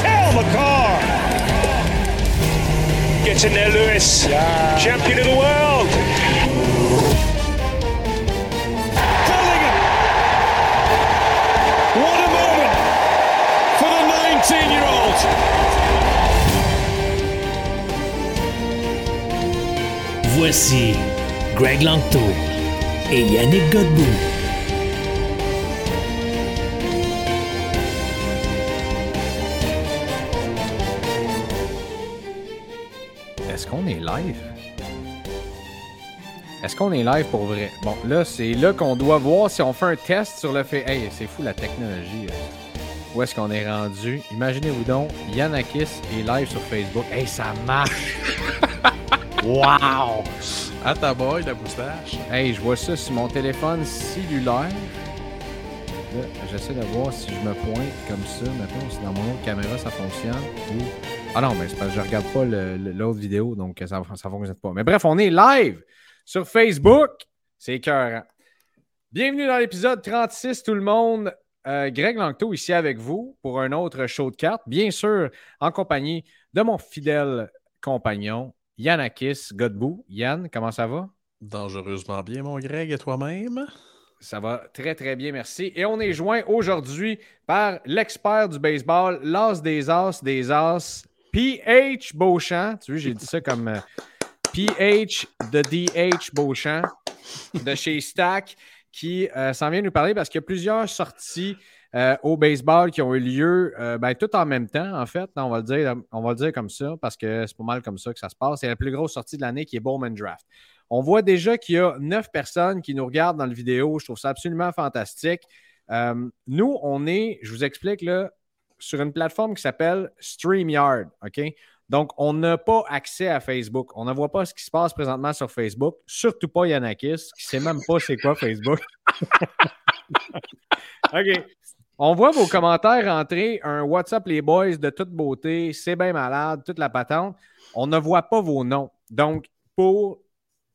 Cal McCarr. Gets in there, Lewis. Champion of the world. Bellingham. What a moment for the 19-year-old. Voici Greg Langto et Yannick Godbout. Live? Est-ce qu'on est live pour vrai? Bon, là, c'est là qu'on doit voir si on fait un test sur le fait. Hey, c'est fou la technologie. euh. Où est-ce qu'on est rendu? Imaginez-vous donc, Yanakis est live sur Facebook. Hey, ça marche! wow! À ta boy, la moustache. Hey, je vois ça sur mon téléphone cellulaire. Là, j'essaie de voir si je me pointe comme ça. Maintenant, si dans mon autre caméra ça fonctionne. Ah non, mais c'est parce que je regarde pas l'autre vidéo, donc ça ne fonctionne pas. Mais bref, on est live sur Facebook. C'est écœurant. Bienvenue dans l'épisode 36, tout le monde. Euh, Greg Langto ici avec vous pour un autre show de cartes. Bien sûr, en compagnie de mon fidèle compagnon, Yannakis Godbout. Yann, comment ça va? Dangereusement bien, mon Greg, et toi-même? Ça va très, très bien, merci. Et on est joint aujourd'hui par l'expert du baseball, l'as des as des as, PH Beauchamp. Tu vois, j'ai dit ça comme euh, PH de DH Beauchamp de chez Stack qui euh, s'en vient nous parler parce qu'il y a plusieurs sorties euh, au baseball qui ont eu lieu euh, ben, tout en même temps, en fait. On va, le dire, on va le dire comme ça parce que c'est pas mal comme ça que ça se passe. C'est la plus grosse sortie de l'année qui est Bowman Draft. On voit déjà qu'il y a neuf personnes qui nous regardent dans la vidéo. Je trouve ça absolument fantastique. Euh, nous, on est, je vous explique là, sur une plateforme qui s'appelle StreamYard. OK? Donc, on n'a pas accès à Facebook. On ne voit pas ce qui se passe présentement sur Facebook. Surtout pas Yanakis, qui ne sait même pas c'est quoi Facebook. OK. On voit vos commentaires rentrer, un WhatsApp les boys de toute beauté, c'est bien malade, toute la patente. On ne voit pas vos noms. Donc, pour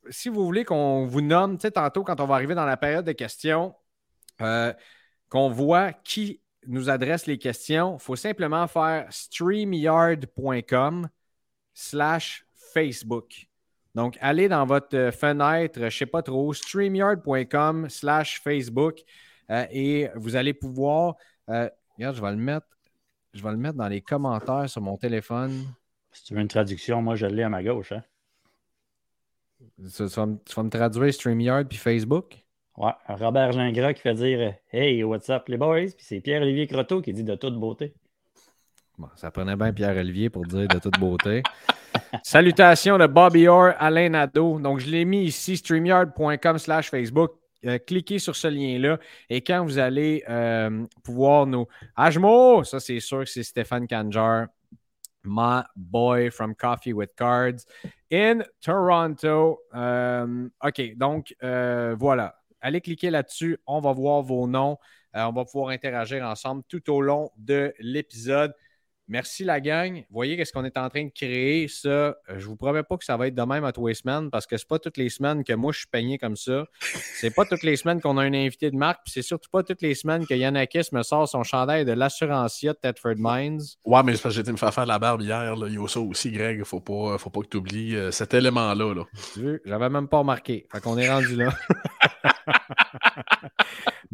si vous voulez qu'on vous nomme, tu sais, tantôt, quand on va arriver dans la période de questions, euh, qu'on voit qui nous adresse les questions, il faut simplement faire streamyard.com slash Facebook. Donc, allez dans votre fenêtre, je ne sais pas trop, streamyard.com slash Facebook euh, et vous allez pouvoir. euh, regarde, je vais le mettre. Je vais le mettre dans les commentaires sur mon téléphone. Si tu veux une traduction, moi je l'ai à ma gauche. Hein? Tu, tu vas, me- tu vas me traduire StreamYard puis Facebook? Ouais, Robert Gingras qui fait dire Hey, what's up les boys? Puis c'est Pierre-Olivier Croteau qui dit de toute beauté. Bon, ça prenait bien Pierre-Olivier pour dire de toute beauté. Salutations de Bobby Orr, Alain Nadeau. Donc, je l'ai mis ici, streamyard.com slash Facebook. Euh, cliquez sur ce lien-là et quand vous allez euh, pouvoir nous... Ajmo! Ça, c'est sûr que c'est Stéphane Kanjar, my boy from Coffee with Cards in Toronto. Euh, OK, donc voilà. Allez cliquer là-dessus. On va voir vos noms. Euh, on va pouvoir interagir ensemble tout au long de l'épisode. Merci la gang. Voyez qu'est-ce qu'on est en train de créer. Ça, euh, je vous promets pas que ça va être de même à tous les semaines parce que c'est pas toutes les semaines que moi je suis peigné comme ça. C'est pas toutes les semaines qu'on a un invité de marque, puis c'est surtout pas toutes les semaines que Yannakis me sort son chandail de l'assurancier de Thetford Mines. Ouais, mais c'est parce que j'ai été me faire faire la barbe hier. Là. Il y a ça aussi, Greg. Faut pas, faut pas que tu oublies cet élément-là. Là. Tu veux, J'avais même pas remarqué. Fait qu'on est rendu là.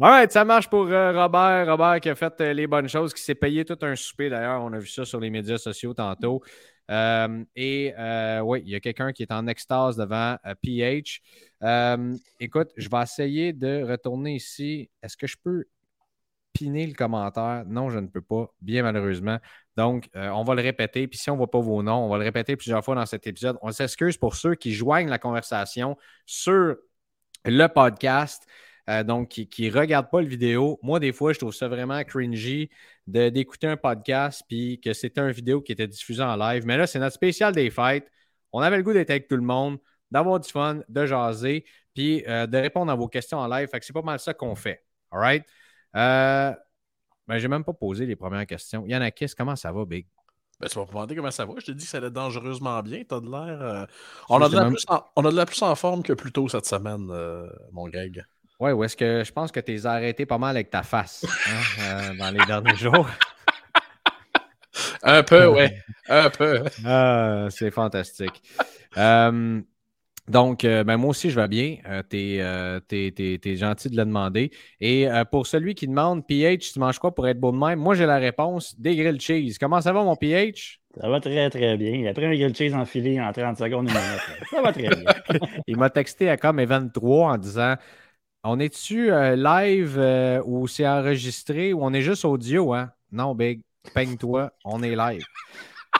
Ouais, ça marche pour euh, Robert. Robert qui a fait euh, les bonnes choses, qui s'est payé tout un souper d'ailleurs. On a vu ça sur les médias sociaux tantôt. Euh, et oui, il y a quelqu'un qui est en extase devant PH. Écoute, je vais essayer de retourner ici. Est-ce que je peux piner le commentaire? Non, je ne peux pas, bien malheureusement. Donc, on va le répéter. Puis si on ne voit pas vos noms, on va le répéter plusieurs fois dans cet épisode. On s'excuse pour ceux qui joignent la conversation sur le podcast. Euh, donc, qui ne regardent pas le vidéo. Moi, des fois, je trouve ça vraiment cringy d'écouter un podcast puis que c'était une vidéo qui était diffusée en live. Mais là, c'est notre spécial des fêtes. On avait le goût d'être avec tout le monde, d'avoir du fun, de jaser, puis euh, de répondre à vos questions en live. Fait que c'est pas mal ça qu'on fait. All right? Euh, ben, même pas posé les premières questions. Yanakis, comment ça va, Big? Ben, tu vas me demander comment ça va. Je te dis que ça allait dangereusement bien. T'as de l'air. Euh, on, a de la plus en... on a de la plus en forme que plus tôt cette semaine, euh, mon Greg. Ouais, ou est-ce que je pense que tu es arrêté pas mal avec ta face hein, euh, dans les derniers jours? Un peu, ouais. Un peu. Ah, c'est fantastique. Donc, euh, ben moi aussi, je vais bien. Euh, tu es, euh, gentil de le demander. Et pour celui qui demande, PH, tu manges quoi pour être beau de même? Moi, j'ai la réponse, des grilled cheese. Comment ça va, mon PH? Ça va très, très bien. Après un grilled cheese enfilé en 30 secondes, une minute. Ça va très bien. Il m'a texté à comme 23 en disant On est-tu live ou c'est enregistré ou on est juste audio, hein? Non, Big, peigne-toi, on est live.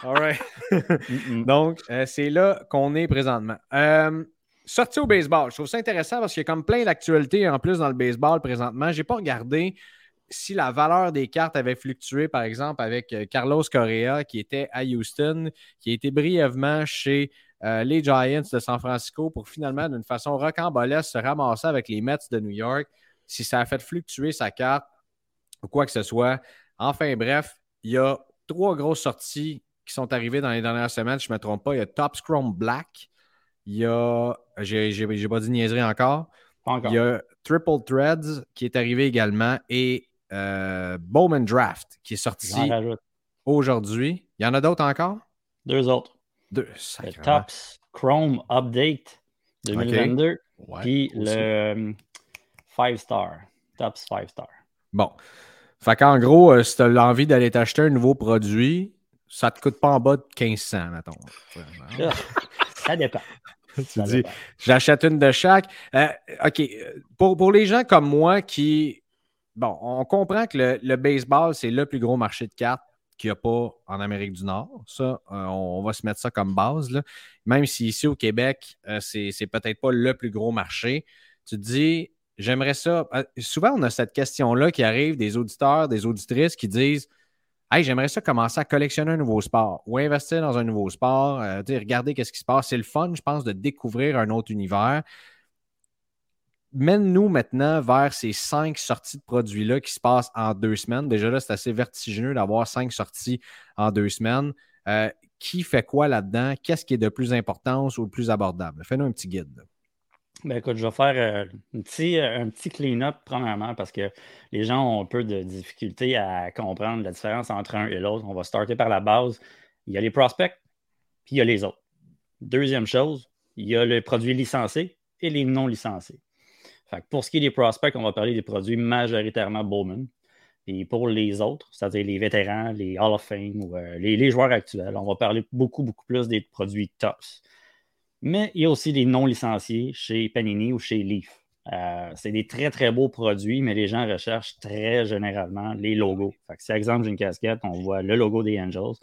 All right. Donc, euh, c'est là qu'on est présentement. Euh, sorti au baseball, je trouve ça intéressant parce qu'il y a comme plein d'actualités en plus dans le baseball présentement. Je n'ai pas regardé si la valeur des cartes avait fluctué, par exemple, avec euh, Carlos Correa qui était à Houston, qui a été brièvement chez les Giants de San Francisco pour finalement, d'une façon rocambolesque, se ramasser avec les Mets de New York, si ça a fait fluctuer sa carte ou quoi que ce soit. Enfin, bref, il y a trois grosses sorties qui sont arrivés dans les dernières semaines, je ne me trompe pas. Il y a Top Scrum Black. Il y a. J'ai pas dit niaiserie encore. encore. Il y a Triple Threads qui est arrivé également et euh, Bowman Draft qui est sorti aujourd'hui. Il y en a d'autres encore? Deux autres. Deux. Le Tops Chrome Update 2022. puis le 5 euh, Star. Tops 5 Star. Bon. Fait qu'en gros, euh, si tu as envie d'aller t'acheter un nouveau produit, ça ne te coûte pas en bas de 1500, mettons. Ah, ça dépend. tu dis, j'achète une de chaque. Euh, OK. Pour, pour, les gens comme moi qui. Bon, on comprend que le, baseball, c'est le plus gros marché de cartes qu'il n'y a pas en Amérique du Nord. Ça, euh, on, va se mettre ça comme base. Là. Même si ici au Québec, euh, c'est, c'est peut-être pas le plus gros marché. Tu te dis, j'aimerais ça. souvent, on a cette question-là qui arrive des auditeurs, des auditrices qui disent Hey, j'aimerais ça commencer à collectionner un nouveau sport ou investir dans un nouveau sport, euh, regarder qu'est-ce qui se passe. C'est le fun, je pense, de découvrir un autre univers. Mène-nous maintenant vers ces cinq sorties de produits-là qui se passent en deux semaines. Déjà là, c'est assez vertigineux d'avoir cinq sorties en deux semaines. Euh, qui fait quoi là-dedans? Qu'est-ce qui est de plus importance ou de plus abordable? Fais-nous un petit guide. Ben écoute, je vais faire euh, un petit, euh, un petit clean-up, premièrement, parce que les gens ont un peu de difficulté à comprendre la différence entre un et l'autre. On va starter par la base. Il y a les prospects, puis il y a les autres. Deuxième chose, il y a les produits licenciés et les non licenciés. Pour ce qui est des prospects, on va parler des produits majoritairement Bowman. Et pour les autres, c'est-à-dire les vétérans, les Hall of Fame ou euh, les, les, joueurs actuels, on va parler beaucoup, beaucoup plus des produits tops. Mais il y a aussi des non licenciés chez Panini ou chez Leaf. Euh, c'est des très, très beaux produits, mais les gens recherchent très généralement les logos. Si, par exemple, j'ai une casquette, on voit le logo des Angels,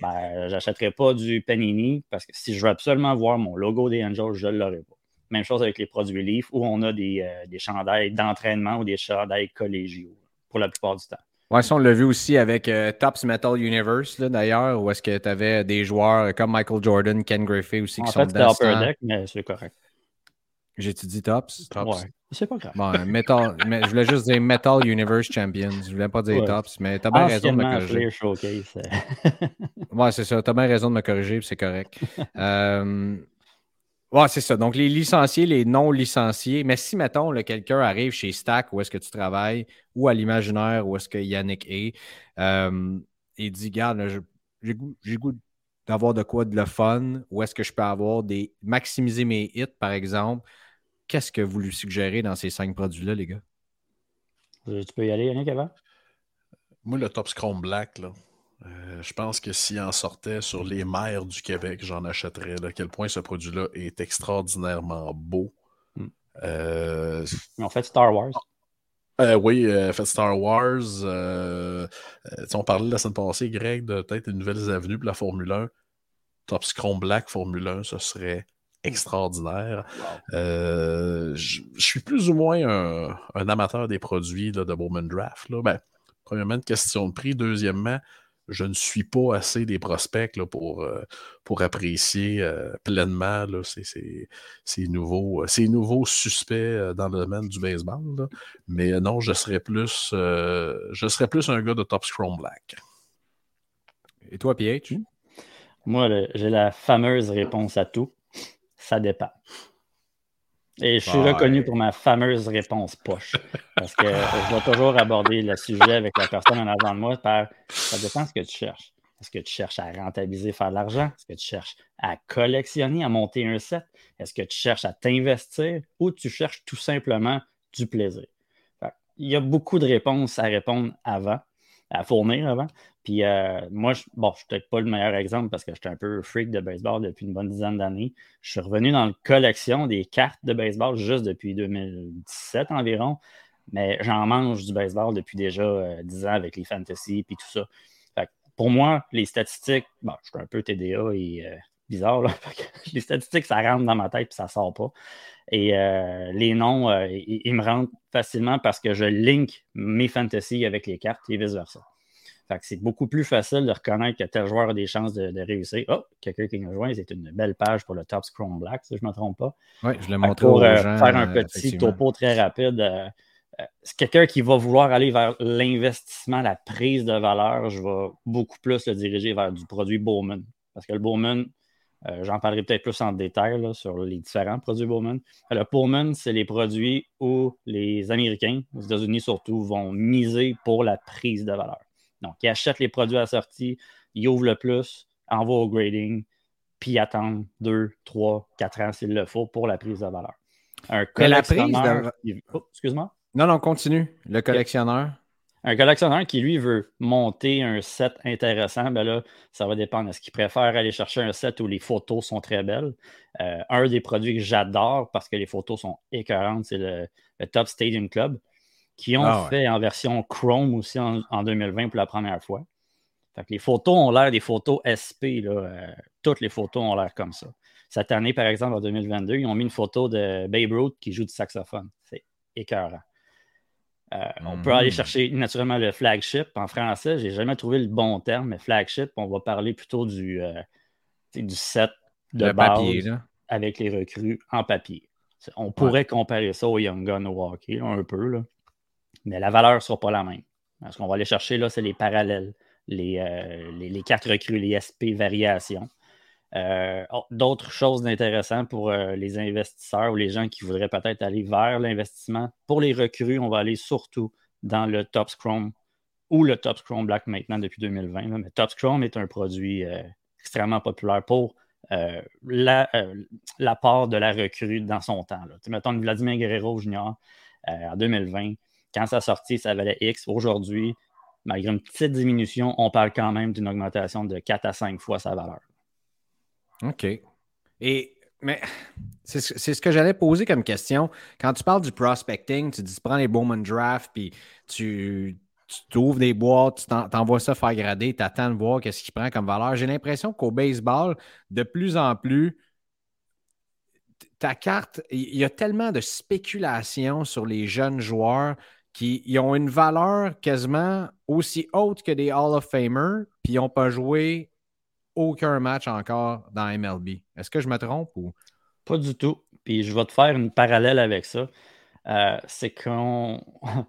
ben, je n'achèterai pas du Panini parce que si je veux absolument voir mon logo des Angels, je ne l'aurai pas. Même chose avec les produits Leaf où on a des, euh, des chandails d'entraînement ou des chandails collégiaux pour la plupart du temps. Ouais, ça, on l'a vu aussi avec euh, Tops Metal Universe, d'ailleurs, où est-ce que tu avais des joueurs comme Michael Jordan, Ken Griffey aussi qui en sont fait, dedans. Upper Deck, mais c'est correct. J'ai-tu dit Tops? Tops. Ouais, c'est pas grave. Bon, metal, mais, je voulais juste dire Metal Universe Champions. Je voulais pas dire Tops, mais t'as bien raison de me corriger. Showcase. ouais, c'est ça. T'as bien raison de me corriger, c'est correct. euh, Ouais, c'est ça. Donc, les licenciés, les non licenciés. Mais si, mettons, quelqu'un arrive chez Stack, où est-ce que tu travailles, ou à l'imaginaire, où est-ce que Yannick est, euh, et dit Garde, j'ai goût, d'avoir de quoi de le fun, où est-ce que je peux avoir des. maximiser mes hits, par exemple? Qu'est-ce que vous lui suggérez dans ces cinq produits-là, les gars? Euh, tu peux y aller, Yannick, avant? Moi, le Top Scrum Black, là, euh, je pense que s'il en sortait sur les mers du Québec, j'en achèterais. À quel point ce produit-là est extraordinairement beau. Hmm. Euh, en fait Star Wars. Euh, oui, euh, fait Star Wars. Euh, on parlait la semaine passée, Greg, de peut-être une nouvelle avenue pour la Formule 1. Top Scrum Black Formule 1, ce serait extraordinaire. je suis plus ou moins un, amateur des produits de Bowman Draft. Là. Ben, premièrement, une question de prix. Deuxièmement, je ne suis pas assez des prospects là, pour, euh, pour apprécier euh, pleinement là, ces, ces, ces, nouveaux, euh, ces nouveaux suspects dans le domaine du baseball. Mais non, je serais plus je serais plus un gars de Top Scrum Black. Et toi, PH? Moi, j'ai la fameuse réponse à tout. Ça dépend. Et je suis reconnu pour ma fameuse réponse poche. Parce que je vais toujours aborder le sujet avec la personne en avant de moi par ça dépend ce que tu cherches. Est-ce que tu cherches à rentabiliser, faire de l'argent? Est-ce que tu cherches à collectionner, à monter un set? Est-ce que tu cherches à t'investir ou tu cherches tout simplement du plaisir? Il y a beaucoup de réponses à répondre avant à fournir avant. Puis euh, moi, je, bon, suis peut-être pas le meilleur exemple parce que j'étais un peu freak de baseball depuis une bonne dizaine d'années. Je suis revenu dans la collection des cartes de baseball juste depuis 2017 environ, mais j'en mange du baseball depuis déjà 10 euh, ans avec les fantasy et tout ça. pour moi, les statistiques, bon, je suis un peu TDA et euh, bizarre, les statistiques, ça rentre dans ma tête et ça sort pas. Et les noms, ils, me rentrent facilement parce que je link mes fantasy avec les cartes et vice-versa c'est beaucoup plus facile de reconnaître que tel joueur a des chances de, réussir. Oh, quelqu'un qui nous rejoint, c'est une belle page pour le Top Scrum Black, si je ne me trompe pas. Oui, je l'ai montré Pour euh, faire un petit topo très rapide, euh, euh, c'est quelqu'un qui va vouloir aller vers l'investissement, la prise de valeur. Je vais beaucoup plus le diriger vers du produit Bowman. Parce que le Bowman, j'en parlerai peut-être plus en détail sur les différents produits Bowman. Le Bowman, c'est les produits où les Américains, aux États-Unis surtout, vont miser pour la prise de valeur. Donc, ils achètent les produits assortis, ils ouvrent le plus, envoient au grading, puis attendent 2, 3, 4 ans s'il le faut pour la prise de valeur. Un collectionneur. Oh, excuse-moi? Non, non, continue. Le collectionneur. Un collectionneur qui, lui, veut monter un set intéressant, ben là, ça va dépendre. Est-ce qu'il préfère aller chercher un set où les photos sont très belles? Euh, un des produits que j'adore parce que les photos sont écœurantes, c'est le, Top Stadium Club qui ont ah fait en version Chrome aussi en, 2020 pour la première fois. les photos ont l'air des photos SP. Euh, toutes les photos ont l'air comme ça. Cette année, par exemple, en 2022, ils ont mis une photo de Babe Ruth qui joue du saxophone. C'est écœurant. Euh, on peut aller hmm. chercher naturellement le flagship. En français, je n'ai jamais trouvé le bon terme, mais flagship, on va parler plutôt du, euh, du set de base avec les recrues en papier. On pourrait comparer ça au Young Gun au hockey, un peu. Là mais la valeur ne sera pas la même. Ce qu'on va aller chercher là, c'est les parallèles, les, euh, les, cartes recrues, les SP variations. Euh, oh, d'autres choses intéressantes pour euh, les investisseurs ou les gens qui voudraient peut-être aller vers l'investissement. Pour les recrues, on va aller surtout dans le Top Chrome ou le Top Chrome Black maintenant depuis 2020. Mais Top Chrome est un produit extrêmement populaire pour l'apport de la recrue dans son temps. Là. Mettons Vladimir Guerrero Junior en 2020 quand ça sortit, ça valait X. Aujourd'hui, malgré une petite diminution, on parle quand même d'une augmentation de 4 à 5 fois sa valeur. OK. Et mais c'est ce que j'allais poser comme question. Quand tu parles du prospecting, tu dis tu prends les Bowman Draft, puis tu, tu ouvres des boîtes, tu t'envoies ça faire grader, tu attends de voir qu'est-ce qu'il prend comme valeur. J'ai l'impression qu'au baseball, de plus en plus, ta carte, il y a tellement de spéculation sur les jeunes joueurs qui ont une valeur quasiment aussi haute que des Hall of Famers, puis ils n'ont pas joué aucun match encore dans MLB. Est-ce que je me trompe ou? Pas du tout. Puis je vais te faire une parallèle avec ça. Euh, c'est qu'on.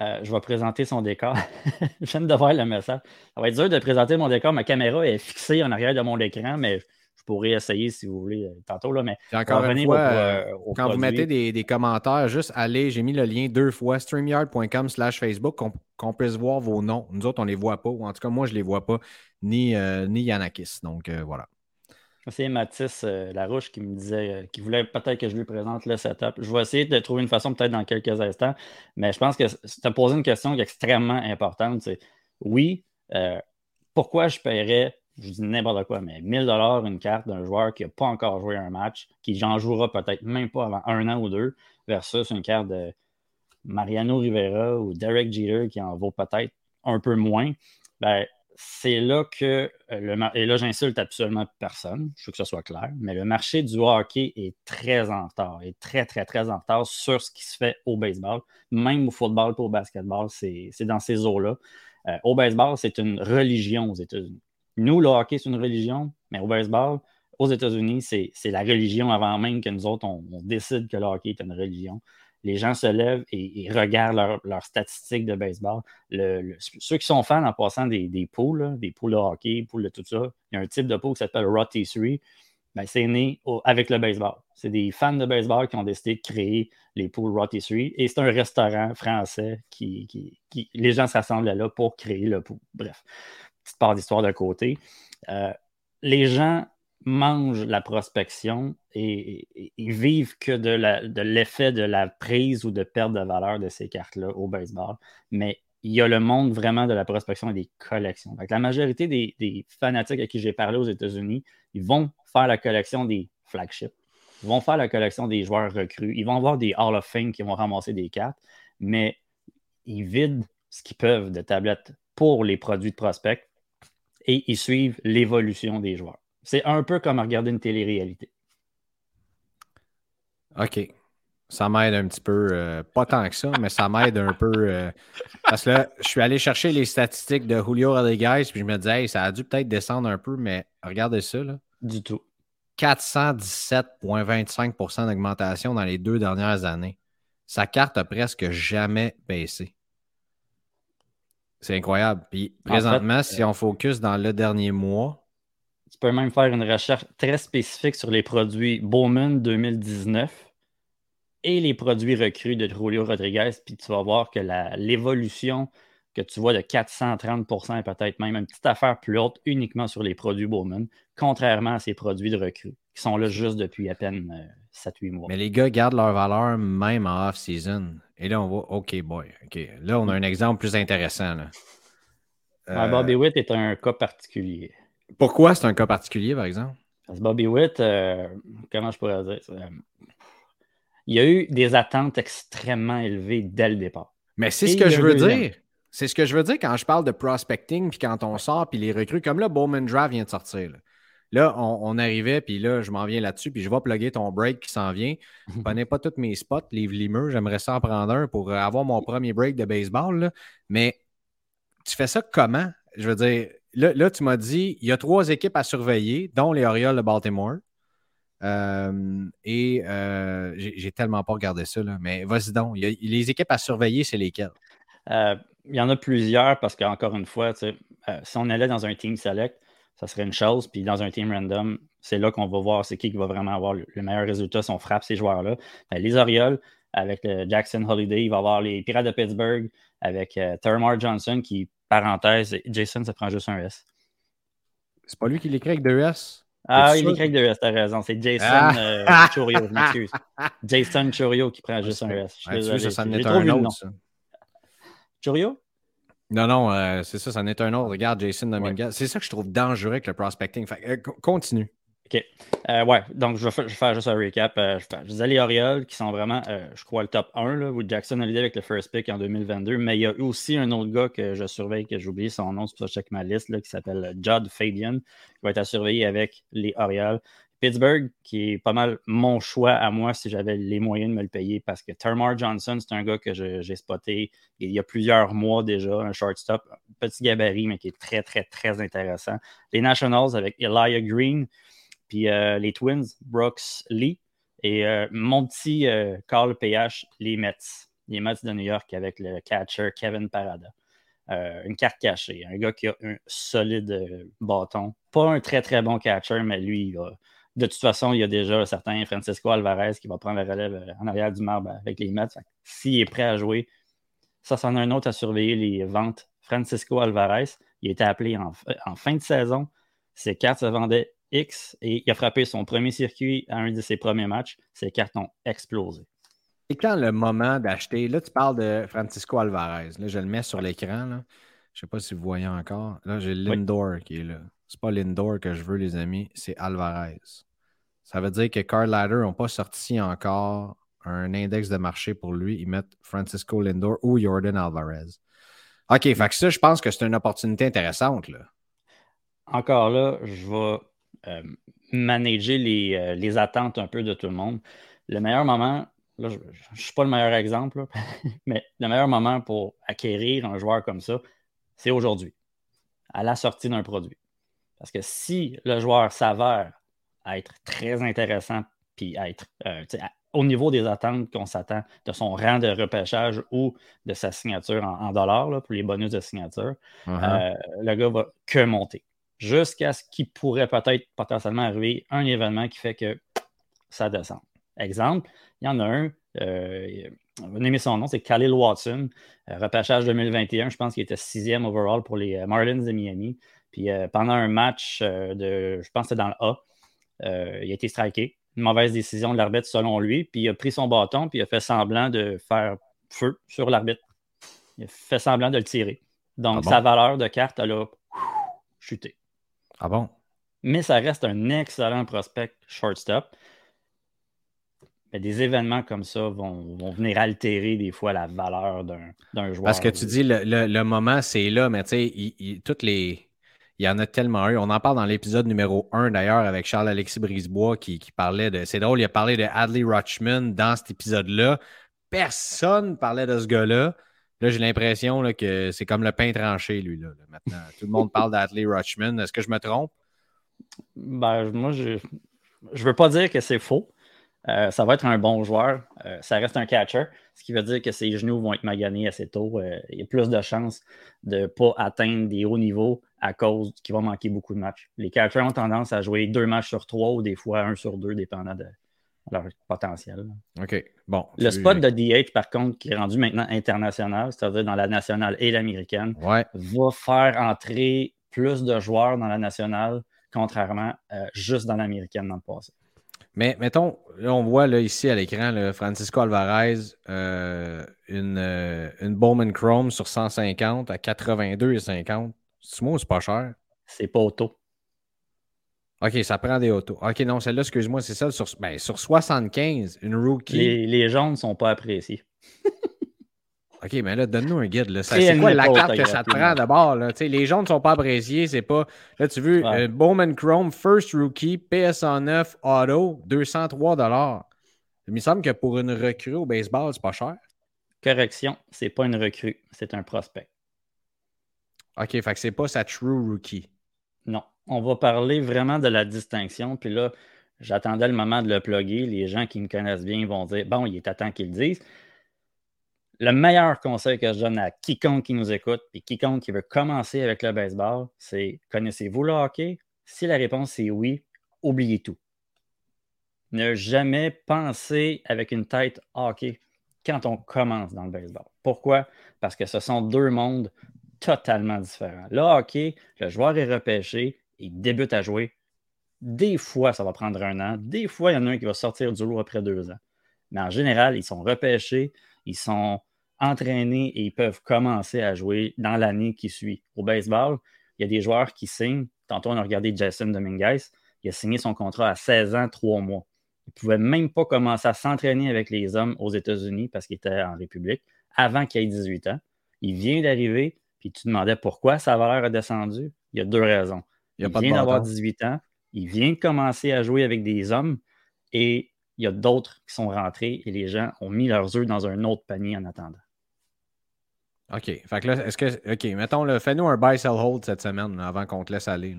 Euh, je vais présenter son décor. viens de voir le message. Ça va être dur de présenter mon décor. Ma caméra est fixée en arrière de mon écran, mais je pourrais essayer si vous voulez euh, tantôt. Là, mais encore une fois, euh, quand vous mettez des, commentaires, juste allez, j'ai mis le lien deux fois, streamyard.com slash Facebook, qu'on puisse voir vos noms. Nous autres, on ne les voit pas, ou en tout cas, moi, je ne les vois pas, ni, euh, ni Yanakis. Donc, voilà. C'est Mathis Larouche qui me disait qu'il voulait peut-être que je lui présente le setup. Je vais essayer de trouver une façon peut-être dans quelques instants, mais je pense que tu as posé une question qui est extrêmement importante. C'est oui, pourquoi je paierais je dis n'importe quoi, mais 1000 dollars une carte d'un joueur qui n'a pas encore joué un match, qui j'en jouera peut-être même pas avant un an ou deux, versus une carte de Mariano Rivera ou Derek Jeter qui en vaut peut-être un peu moins, ben, c'est là que euh, le et là j'insulte absolument personne, je veux que ce soit clair, mais le marché du hockey est très en retard, est très très très en retard sur ce qui se fait au baseball, même au football pour au basketball, c'est dans ces eaux-là. Euh, au baseball, c'est une religion aux États-Unis. Nous, le hockey, c'est une religion, mais au baseball, aux États-Unis, c'est la religion avant même que nous autres, on décide que le hockey est une religion les gens se lèvent et, regardent leurs statistiques de baseball. ceux qui sont fans en passant des, des poules, des poules de hockey, poules de tout ça, il y a un type de poule qui s'appelle Rotisserie. Ben, c'est né avec le baseball. C'est des fans de baseball qui ont décidé de créer les poules Rotisserie et c'est un restaurant français qui, qui, les gens s'assemblent là pour créer le pool. Bref, petite part d'histoire de côté. Euh, les gens mangent la prospection et, ils vivent que de l'effet de, la prise ou de perte de valeur de ces cartes-là au baseball. Mais il y a le monde vraiment de la prospection et des collections. la majorité des, fanatiques à qui j'ai parlé aux États-Unis, ils vont faire la collection des flagships, ils vont faire la collection des joueurs recrues, ils vont avoir des Hall of Fame qui vont ramasser des cartes, mais ils vident ce qu'ils peuvent de tablettes pour les produits de prospect et ils suivent l'évolution des joueurs. C'est un peu comme regarder une télé-réalité. OK. Ça m'aide un petit peu, euh, pas tant que ça, mais ça m'aide un peu. Euh, parce que là, je suis allé chercher les statistiques de Julio Rodriguez, puis je me disais, ça a dû peut-être descendre un peu, mais regardez ça. Là. Du tout. 417,25% d'augmentation dans les deux dernières années. Sa carte a presque jamais baissé. C'est incroyable. Puis présentement, si on focus dans le dernier mois, tu peux même faire une recherche très spécifique sur les produits Bowman 2019 et les produits recrues de Julio Rodriguez, puis tu vas voir que l'évolution que tu vois de 430% est peut-être même une petite affaire plus haute uniquement sur les produits Bowman, contrairement à ces produits de recrues qui sont là juste depuis à peine 7-8 euh, mois. Mais les gars gardent leur valeur même en off-season. Et là, on voit, OK, boy, OK. Là, on a un exemple plus intéressant. Bobby Witt est un cas particulier. Pourquoi c'est un cas particulier, par exemple? Parce que Bobby Witt, euh, comment je pourrais dire? ça? il y a eu des attentes extrêmement élevées dès le départ. Mais c'est ce que je veux dire. C'est ce que je veux dire quand je parle de prospecting, puis quand on sort, puis les recrues, comme là, Bowman Draft vient de sortir. Là, on, arrivait, puis là, je m'en viens là-dessus, puis je vais plugger ton break qui s'en vient. Je ne connais pas tous mes spots, les limeux, j'aimerais ça en prendre un pour avoir mon premier break de baseball. Mais tu fais ça comment? Je veux dire, là, tu m'as dit, il y a trois équipes à surveiller, dont les Orioles de Baltimore. Euh, et euh, j'ai tellement pas regardé ça, là, mais vas-y donc. les équipes à surveiller, c'est lesquelles? Euh, il y en a plusieurs parce qu'encore une fois, si on allait dans un team select, ça serait une chose. Puis dans un team random, c'est là qu'on va voir c'est qui qui va vraiment avoir le, meilleur résultat si on frappe ces joueurs-là. Ben, les Orioles, avec le Jackson Holiday, il va avoir les Pirates de Pittsburgh avec Termar Johnson qui parenthèse, Jason, ça prend juste un S. C'est pas lui qui l'écrit avec deux S? Ah, il écrit avec deux S, t'as raison. C'est Jason ah. euh, Churio, je m'excuse. Jason Churio qui prend juste un S. Un autre, ça. Churio? Non, non, euh, c'est ça, ça en est un autre. Regarde, Jason Dominguez. C'est ça que je trouve dangereux avec le prospecting. Euh, continue. OK. Euh, ouais, donc je vais, faire, juste un recap. Euh, je, disais les Orioles qui sont vraiment, euh, je crois, le top 1, là, où Jackson a l'idée avec le first pick en 2022. Mais il y a aussi un autre gars que je surveille, que j'ai oublié son nom, c'est pour ça que je check ma liste, là, qui s'appelle Judd Fabian, qui va être à surveiller avec les Orioles. Pittsburgh, qui est pas mal mon choix à moi si j'avais les moyens de me le payer, parce que Termar Johnson, c'est un gars que j'ai spoté il y a plusieurs mois déjà, un shortstop, petit gabarit, mais qui est très, très, très intéressant. Les Nationals avec Elijah Green. Puis euh, les Twins, Brooks Lee. Et euh, mon petit euh, Carl PH, les Mets. Les Mets de New York avec le catcher Kevin Parada. une carte cachée. Un gars qui a un solide bâton. Pas un très très bon catcher, mais lui, de toute façon, il y a déjà un certain Francisco Alvarez qui va prendre la relève en arrière du marbre avec les Mets. S'il est prêt à jouer, ça, c'en a un autre à surveiller les ventes. Francisco Alvarez, il a été appelé en, en fin de saison. Ses cartes se vendaient X et il a frappé son premier circuit à un de ses premiers matchs. Ses cartes ont explosé. Et quand le moment d'acheter, là, tu parles de Francisco Alvarez. Là, je le mets sur l'écran. Je ne sais pas si vous voyez encore. Là, j'ai Lindor qui est là. C'est pas Lindor que je veux, les amis, c'est Alvarez. Ça veut dire que Carl Ladder n'ont pas sorti encore un index de marché pour lui, ils mettent Francisco Lindor ou Jordan Alvarez. OK, fait que ça, je pense que c'est une opportunité intéressante. Là. Encore là, je vais euh, manager les, euh, les, attentes un peu de tout le monde. Le meilleur moment, là, je ne suis pas le meilleur exemple, mais le meilleur moment pour acquérir un joueur comme ça, c'est aujourd'hui, à la sortie d'un produit. Parce que si le joueur s'avère être très intéressant, puis être euh, au niveau des attentes qu'on s'attend de son rang de repêchage ou de sa signature en, dollars pour les bonus de signature, uh-huh. le gars va que monter jusqu'à ce qu'il pourrait peut-être potentiellement arriver un événement qui fait que ça descend. Exemple, il y en a un, euh, vous son nom, c'est Khalil Watson, euh, repêchage 2021, je pense qu'il était sixième overall pour les euh, Marlins de Miami. Puis euh, pendant un match de, je pense que c'était dans le A, il a été striké. Une mauvaise décision de l'arbitre selon lui, puis il a pris son bâton, puis il a fait semblant de faire feu sur l'arbitre. Il a fait semblant de le tirer. Donc, ah sa valeur de carte, elle a chuté. Ah bon? Mais ça reste un excellent prospect shortstop. Mais des événements comme ça vont, venir altérer des fois la valeur d'un joueur. Parce que tu dis le, moment, c'est là, mais tu sais, toutes les. Il y en a tellement eu. On en parle dans l'épisode numéro 1 d'ailleurs avec Charles-Alexis Brisebois qui, qui, parlait de. C'est drôle, il a parlé de Adley Rutschman dans cet épisode-là. Personne parlait de ce gars-là. Là, j'ai l'impression que c'est comme le pain tranché, lui, là, maintenant. Tout le monde parle d'Adley Rutschman. Est-ce que je me trompe? Ben, moi, je ne veux pas dire que c'est faux. Euh, ça va être un bon joueur. Euh, ça reste un catcher, ce qui veut dire que ses genoux vont être maganés assez tôt. Euh, il y a plus de chances de ne pas atteindre des hauts niveaux à cause qu'il vont manquer beaucoup de matchs. Les catchers ont tendance à jouer deux matchs sur trois ou des fois un sur deux, dépendant de leur potentiel. OK. Bon. Le spot de DH, par contre, qui est rendu maintenant international, c'est-à-dire dans la nationale et l'américaine, va faire entrer plus de joueurs dans la nationale, contrairement euh, juste dans l'américaine dans le passé. Mais mettons, là, on voit là, ici à l'écran Francisco Alvarez, euh, euh, une, Bowman Chrome sur 150 à 82 et 50. Sumo, c'est pas cher? C'est pas auto. OK, ça prend des autos. OK, non, celle-là, excuse-moi, c'est ça. Sur, ben, sur 75, une rookie. Les, les jaunes ne sont pas appréciés. OK, mais là, donne-nous un guide. C'est quoi la carte que ça te prend d'abord? Les jaunes ne sont pas appréciés. C'est pas. Là, tu veux euh, Bowman Chrome, First Rookie, PSA9 Auto, 203 Il me semble que pour une recrue au baseball, c'est pas cher. Correction, c'est pas une recrue, c'est un prospect. OK, fait que c'est pas sa true rookie. Non on va parler vraiment de la distinction. Puis là, j'attendais le moment de le plugger. Les gens qui me connaissent bien vont dire Bon, il est à temps qu'ils le disent. Le meilleur conseil que je donne à quiconque qui nous écoute et quiconque qui veut commencer avec le baseball, c'est connaissez-vous le hockey? Si la réponse est oui, oubliez tout. Ne jamais penser avec une tête hockey quand on commence dans le baseball. Pourquoi? Parce que ce sont deux mondes totalement différents. Le hockey, le joueur est repêché, il débute à jouer. Des fois, ça va prendre un an. Des fois, il y en a un qui va sortir du lot après deux ans. Mais en général, ils sont repêchés, ils sont entraînés et ils peuvent commencer à jouer dans l'année qui suit. Au baseball, il y a des joueurs qui signent. Tantôt, on a regardé Jason Dominguez. Il a signé son contrat à 16 ans, 3 mois. Il ne pouvait même pas commencer à s'entraîner avec les hommes aux États-Unis parce qu'il était en République avant qu'il ait 18 ans. Il vient d'arriver, puis tu demandais pourquoi sa valeur a descendu? Il y a deux raisons. Il, vient d'avoir 18 ans. Il vient de commencer à jouer avec des hommes et il y a d'autres qui sont rentrés et les gens ont mis leurs œufs dans un autre panier en attendant. OK. Fait que là, est-ce que. OK, mettons, fais-nous un buy sell hold cette semaine avant qu'on te laisse aller.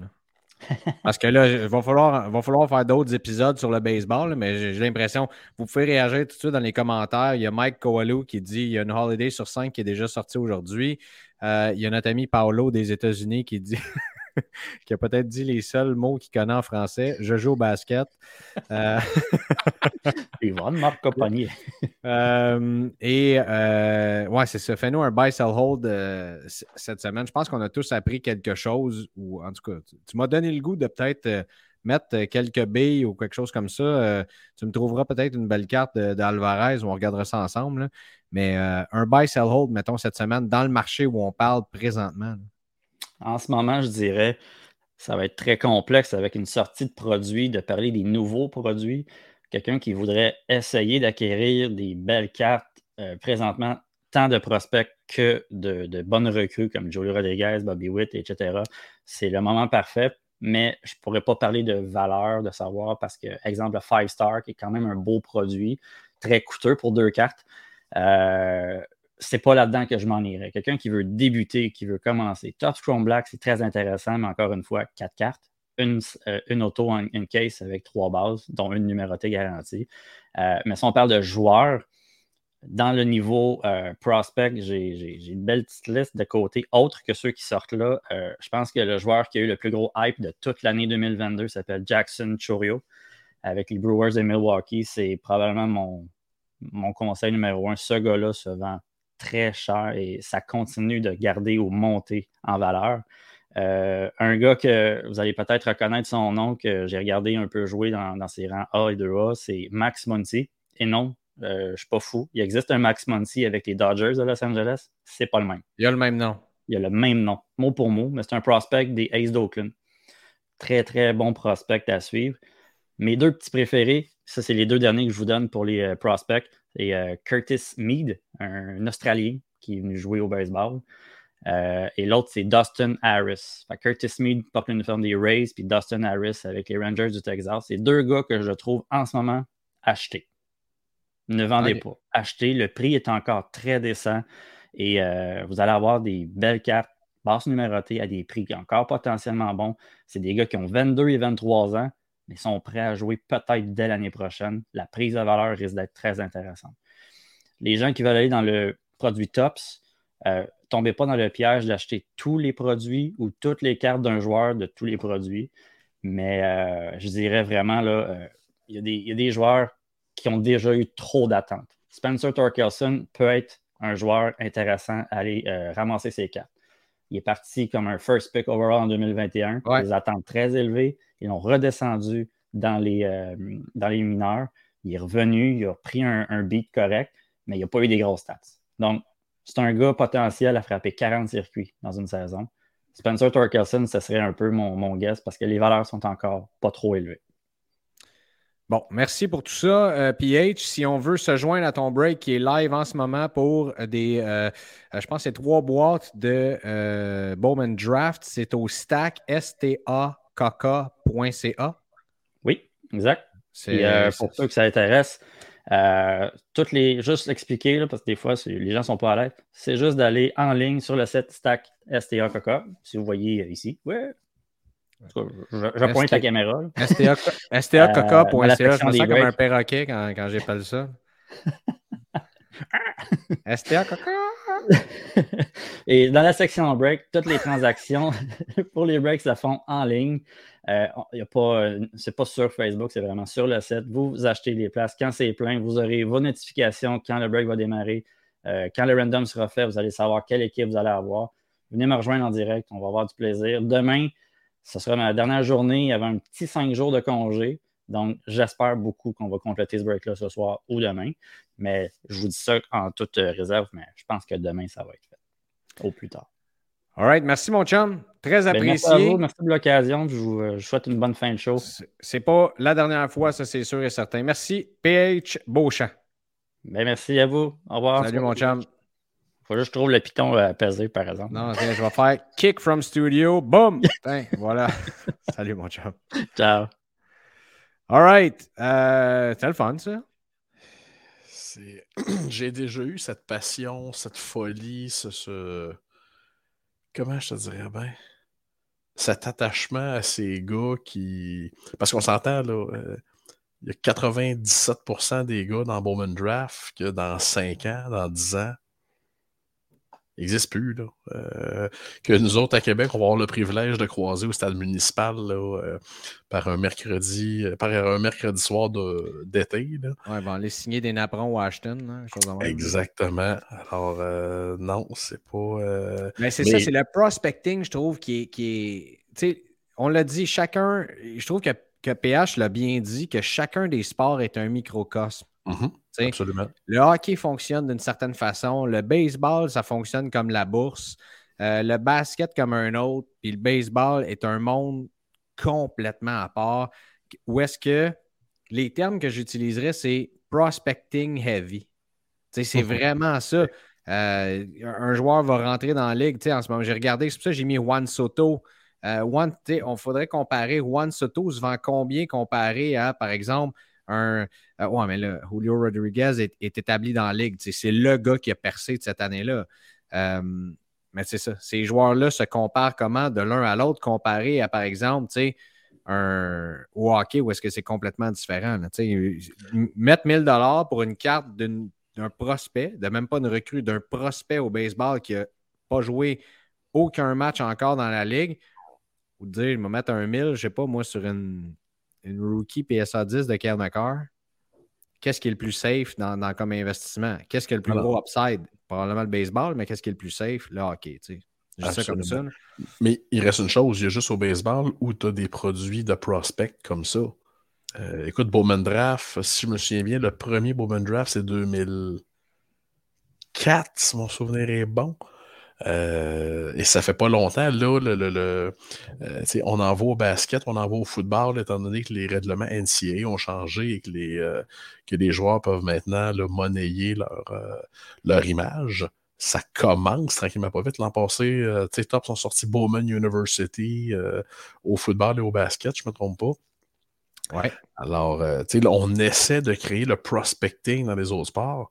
Parce que là, il va falloir, faire d'autres épisodes sur le baseball, mais j'ai l'impression, vous pouvez réagir tout de suite dans les commentaires. Il y a Mike Coalou qui dit il y a une holiday sur 5 qui est déjà sortie aujourd'hui. Euh, il y a notre ami Paolo des États-Unis qui dit qui a peut-être dit les seuls mots qu'il connaît en français. Je joue au basket. Euh... Yvonne Marc Compagnie. Euh, et euh, ouais, c'est ça. Fais-nous un buy sell hold euh, cette semaine. Je pense qu'on a tous appris quelque chose, ou en tout cas, tu, m'as donné le goût de peut-être mettre quelques billes ou quelque chose comme ça. tu me trouveras peut-être une belle carte d'Alvarez, on regardera ça ensemble. Mais un buy sell hold, mettons, cette semaine, dans le marché où on parle présentement. En ce moment, je dirais, ça va être très complexe avec une sortie de produits, de parler des nouveaux produits. quelqu'un qui voudrait essayer d'acquérir des belles cartes euh, présentement, tant de prospects que de, bonnes recrues comme Jolie Rodriguez, Bobby Witt, etc., c'est le moment parfait. Mais je ne pourrais pas parler de valeur, de savoir, parce que, exemple, le Five Star, qui est quand même un beau produit, très coûteux pour deux cartes, euh, c'est pas là-dedans que je m'en irais. Quelqu'un qui veut débuter, qui veut commencer. Top Chrome Black, c'est très intéressant, mais encore une fois, quatre cartes. Une, euh, auto, une case avec trois bases, dont une numérotée garantie. Euh, mais si on parle de joueurs, dans le niveau euh, prospect, j'ai une belle petite liste de côté, autre que ceux qui sortent là. je pense que le joueur qui a eu le plus gros hype de toute l'année 2022 s'appelle Jackson Chorio avec les Brewers de Milwaukee. C'est probablement mon, mon conseil numéro un. Ce gars-là se vend très cher et ça continue de garder ou monter en valeur. Euh, un gars que vous allez peut-être reconnaître son nom, que j'ai regardé un peu jouer dans, ses rangs A et 2A, c'est Max Monty. Et non, euh, je ne suis pas fou. Il existe un Max Monty avec les Dodgers de Los Angeles. C'est pas le même. Il a le même nom. Il a le même nom, mot pour mot, mais c'est un prospect des Aces d'Oakland. Très, très bon prospect à suivre. Mes deux petits préférés, ça, c'est les deux derniers que je vous donne pour les euh, prospects. C'est euh, Curtis Mead, un, Australien qui est venu jouer au baseball. Euh, et l'autre, c'est Dustin Harris. Curtis Mead porte l'uniforme des Rays, puis Dustin Harris avec les Rangers du Texas. C'est deux gars que je trouve en ce moment achetés. Ne vendez pas. Achetez. Le prix est encore très décent. Et euh, vous allez avoir des belles cartes basses numérotées à des prix encore potentiellement bons. C'est des gars qui ont 22 et 23 ans mais sont prêts à jouer peut-être dès l'année prochaine. La prise de valeur risque d'être très intéressante. Les gens qui veulent aller dans le produit TOPS, euh, tombez pas dans le piège d'acheter tous les produits ou toutes les cartes d'un joueur de tous les produits. Mais euh, je dirais vraiment, là, euh, il y, a des joueurs qui ont déjà eu trop d'attentes. Spencer Torkelson peut être un joueur intéressant à aller ramasser ses cartes. Il est parti comme un first pick overall en 2021. Des attentes très élevées. Ils l'ont redescendu dans les, euh, dans les mineurs. Il est revenu, il a pris un, beat correct, mais il n'a pas eu des grosses stats. Donc, c'est un gars potentiel à frapper 40 circuits dans une saison. Spencer Torkelson, ce serait un peu mon, mon guess parce que les valeurs sont encore pas trop élevées. Bon, merci pour tout ça, PH. Euh, si on veut se joindre à ton break qui est live en ce moment pour des, euh, je pense, c'est trois boîtes de Bowman Draft, c'est au stack STA Oui, exact. Euh, pour ceux que ça intéresse, euh, toutes les, juste expliquer, parce que des fois, les gens ne sont pas à l'aise, c'est juste d'aller en ligne sur le site Stack STA si vous voyez ici. Ouais. Je, pointe la caméra. STA, euh, je me sens comme un perroquet quand, quand j'appelle ça. STA Et dans la section break, toutes les transactions pour les breaks se font en ligne. Euh, euh, c'est pas sur Facebook, c'est vraiment sur le site. Vous, achetez les places. Quand c'est plein, vous aurez vos notifications quand le break va démarrer. Euh, quand le random sera fait, vous allez savoir quelle équipe vous allez avoir. Venez me rejoindre en direct, on va avoir du plaisir. Demain, ce sera ma dernière journée. Avait un petit cinq jours de congé. Donc, j'espère beaucoup qu'on va compléter ce break-là ce soir ou demain. Mais je vous dis ça en toute réserve, mais je pense que demain, ça va être fait. Au plus tard. All right. Merci, mon chum. Très apprécié. Ben, merci à vous. Merci de l'occasion. Je vous souhaite une bonne fin de show. C'est pas la dernière fois, ça, c'est sûr et certain. Merci, PH Beauchamp. Ben, merci à vous. Au revoir. Salut, mon chum. Faut juste que je trouve le piton à peser, par exemple. Non, je vais faire kick from studio. Boom! voilà. Salut, mon chum. Ciao. All right. Euh, C'était le fun, ça. J'ai déjà eu cette passion, cette folie, ce... Comment je te dirais bien? Cet attachement à ces gars qui. Parce qu'on s'entend, là. Euh, il y a 97% des gars dans Bowman Draft que dans 5 ans, dans 10 ans, n'existe plus. Là. Euh, que nous autres à Québec, on va avoir le privilège de croiser au stade municipal euh, par un mercredi, euh, par un mercredi soir d'été. Oui, bon, les signer des napperons à Ashton. Exactement. Alors, non, c'est pas. Mais c'est ça, c'est le prospecting, je trouve, qui est. Qui est on l'a dit, chacun. Je trouve que, que PH l'a bien dit, que chacun des sports est un microcosme. Mm-hmm. Absolument. Le hockey fonctionne d'une certaine façon. Le baseball, ça fonctionne comme la bourse. Euh, le basket comme un autre. Puis le baseball est un monde complètement à part. Où est-ce que les termes que j'utiliserais, c'est prospecting heavy. C'est vraiment ça. Euh, un joueur va rentrer dans la ligue. En ce moment, j'ai regardé, c'est pour ça que j'ai mis Juan Soto. Euh, on faudrait comparer Juan Soto se vend combien comparé à, par exemple, un. Euh, ouais, mais là, Julio Rodriguez est, établi dans la ligue. C'est le gars qui a percé cette année-là. mais c'est ça. Ces joueurs-là se comparent comment de l'un à l'autre comparé à, par exemple, un au hockey où est-ce que c'est complètement différent. mettre 1000 dollars pour une carte d'un prospect, de même pas une recrue, d'un prospect au baseball qui n'a pas joué aucun match encore dans la ligue, ou dire, je vais mettre un 1000, je sais pas, moi, sur une, une rookie PSA 10 de Kyle qu'est-ce qui est le plus safe dans, comme investissement? Qu'est-ce qui est le plus gros upside? Probablement le baseball, mais qu'est-ce qui est le plus safe? Le hockey, tu sais. Juste comme ça. Mais il reste une chose, il y a juste au baseball où tu as des produits de prospect comme ça. Euh, écoute, Bowman Draft, si je me souviens bien, le premier Bowman Draft, c'est 2004, si mon souvenir est bon. Euh, et ça fait pas longtemps, là, le, le, euh, on en va au basket, on en va au football, étant donné que les règlements NCA ont changé et que les, que les joueurs peuvent maintenant monnayer leur, leur image ça commence tranquillement pas vite. L'an passé, euh, sais, Top sont sortis Bowman University euh, au football et au basket, je ne me trompe pas. Ouais. Alors, euh, tu sais, on essaie de créer le prospecting dans les autres sports.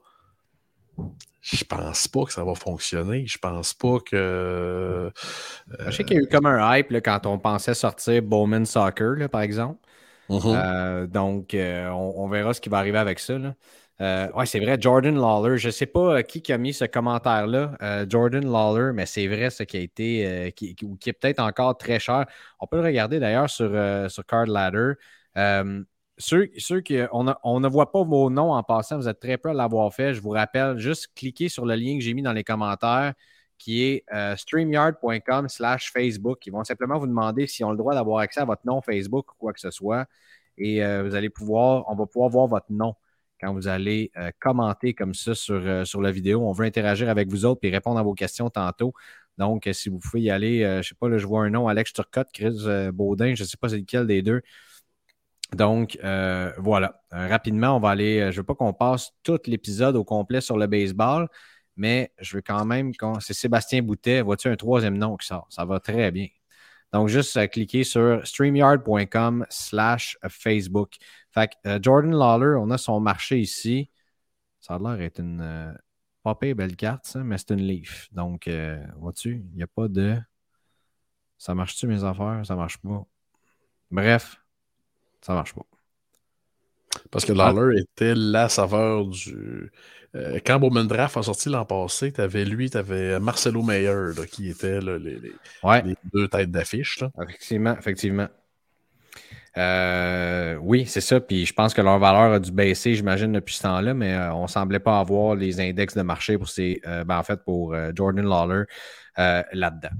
Je pense pas que ça va fonctionner. Je pense pas que. Je sais qu'il y a eu comme un hype quand on pensait sortir Bowman Soccer, par exemple. Mm-hmm. donc, on, on, verra ce qui va arriver avec ça. Là. Euh, oui, c'est vrai, Jordan Lawler. Je ne sais pas euh, qui, a mis ce commentaire-là, euh, Jordan Lawler, mais c'est vrai ce qui a été, qui, qui, est peut-être encore très cher. On peut le regarder d'ailleurs sur, sur Card Ladder. Ceux, qui, on, ne voit pas vos noms en passant, vous êtes très peu à l'avoir fait. Je vous rappelle, juste cliquez sur le lien que j'ai mis dans les commentaires qui est streamyard.com slash Facebook. Ils vont simplement vous demander s'ils ont le droit d'avoir accès à votre nom Facebook ou quoi que ce soit. Et vous allez pouvoir, on va pouvoir voir votre nom quand vous allez euh, commenter comme ça sur, euh, sur la vidéo. On veut interagir avec vous autres et répondre à vos questions tantôt. Donc, euh, si vous pouvez y aller, je ne sais pas, là, je vois un nom, Alex Turcotte, Chris Baudin, je ne sais pas c'est lequel des deux. Donc, voilà. rapidement, on va aller. je ne veux pas qu'on passe tout l'épisode au complet sur le baseball, mais je veux quand même qu'on. C'est Sébastien Boutet. Vois-tu un troisième nom qui sort? Ça va très bien. Donc, juste cliquer sur streamyard.com slash Facebook. Fait que euh, Jordan Lawler, on a son marché ici. Ça a l'air d'être une euh, pas belle carte, ça, mais c'est une Leaf. Donc, euh, vois-tu, il n'y a pas de. Ça marche-tu mes affaires? Ça marche pas. Bref, ça marche pas. Parce que Lawler était la saveur du. quand Bowman Draft a sorti l'an passé, tu avais lui, tu avais Marcelo Meyer qui était les, les, deux têtes d'affiche. Effectivement, effectivement. Euh, oui, c'est ça. Puis je pense que leur valeur a dû baisser, j'imagine, depuis ce temps-là, mais euh, on ne semblait pas avoir les index de marché pour ces, euh, ben, en fait, pour Jordan Lawler là-dedans.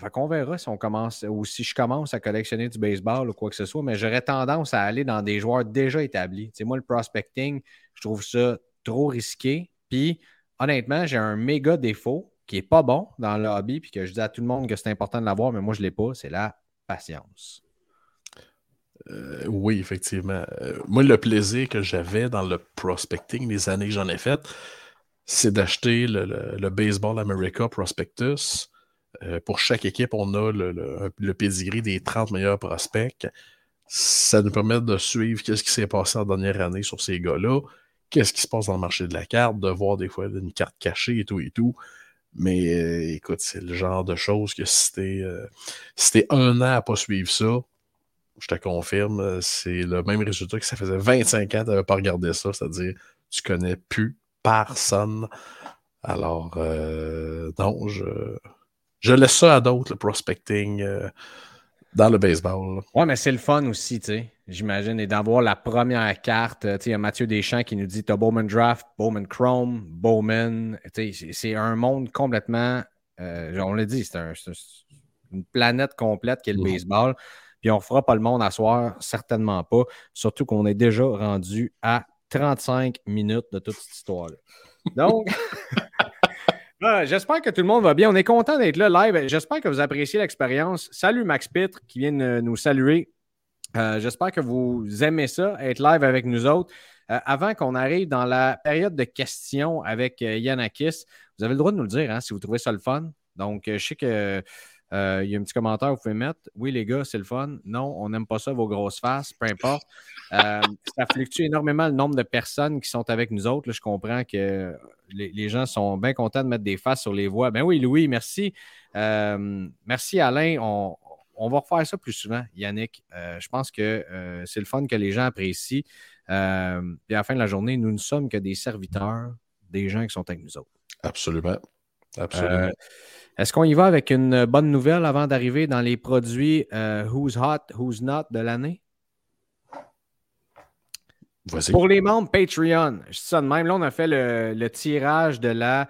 Fait qu'on verra si on commence ou si je commence à collectionner du baseball ou quoi que ce soit, mais j'aurais tendance à aller dans des joueurs déjà établis. Moi, le prospecting, je trouve ça trop risqué. Puis, honnêtement, j'ai un méga défaut qui n'est pas bon dans le hobby, puis que je dis à tout le monde que c'est important de l'avoir, mais moi, je ne l'ai pas. C'est la patience. Euh, oui, effectivement. Euh, moi, le plaisir que j'avais dans le prospecting, les années que j'en ai faites, c'est d'acheter le, Baseball America Prospectus. Euh, pour chaque équipe, on a le, le, pedigree des 30 meilleurs prospects. Ça nous permet de suivre qu'est-ce qui s'est passé en dernière année sur ces gars-là, qu'est-ce qui se passe dans le marché de la carte, de voir des fois une carte cachée et tout et tout. Mais euh, écoute, c'est le genre de choses que si t'es euh, un an à pas suivre ça, je te confirme, euh, c'est le même résultat que ça faisait 25 ans que tu pas regardé ça, c'est-à-dire tu connais plus personne. Alors, non, je, je laisse ça à d'autres, le prospecting dans le baseball. Ouais, mais c'est le fun aussi, tu sais, j'imagine, et d'avoir la première carte. Tu sais, il y a Mathieu Deschamps qui nous dit tu as Bowman Draft, Bowman Chrome, Bowman. Tu sais, c'est un monde complètement. Euh, on l'a dit, c'est une planète complète qui est le baseball. Puis on ne fera pas le monde à soir, certainement pas. Surtout qu'on est déjà rendu à 35 minutes de toute cette histoire-là. Donc. J'espère que tout le monde va bien. On est content d'être là live. J'espère que vous appréciez l'expérience. Salut Max Pitre qui vient de nous saluer. Euh, j'espère que vous aimez ça, être live avec nous autres. Euh, avant qu'on arrive dans la période de questions avec euh, Yannakis, vous avez le droit de nous le dire hein, si vous trouvez ça le fun. Donc, je sais que il y a un petit commentaire que vous pouvez mettre. Oui, les gars, c'est le fun. Non, on n'aime pas ça, vos grosses faces, peu importe. ça fluctue énormément le nombre de personnes qui sont avec nous autres. je comprends que les, gens sont bien contents de mettre des faces sur les voix. Ben oui, Louis, merci. merci, Alain. On, on va refaire ça plus souvent, Yannick. Euh, je pense que euh, c'est le fun que les gens apprécient. Euh, et à la fin de la journée, nous ne sommes que des serviteurs des gens qui sont avec nous autres. Absolument. Absolument. Est-ce qu'on y va avec une bonne nouvelle avant d'arriver dans les produits Who's Hot, Who's Not de l'année? Pour les membres Patreon, je dis ça de même. Là, on a fait le tirage de la.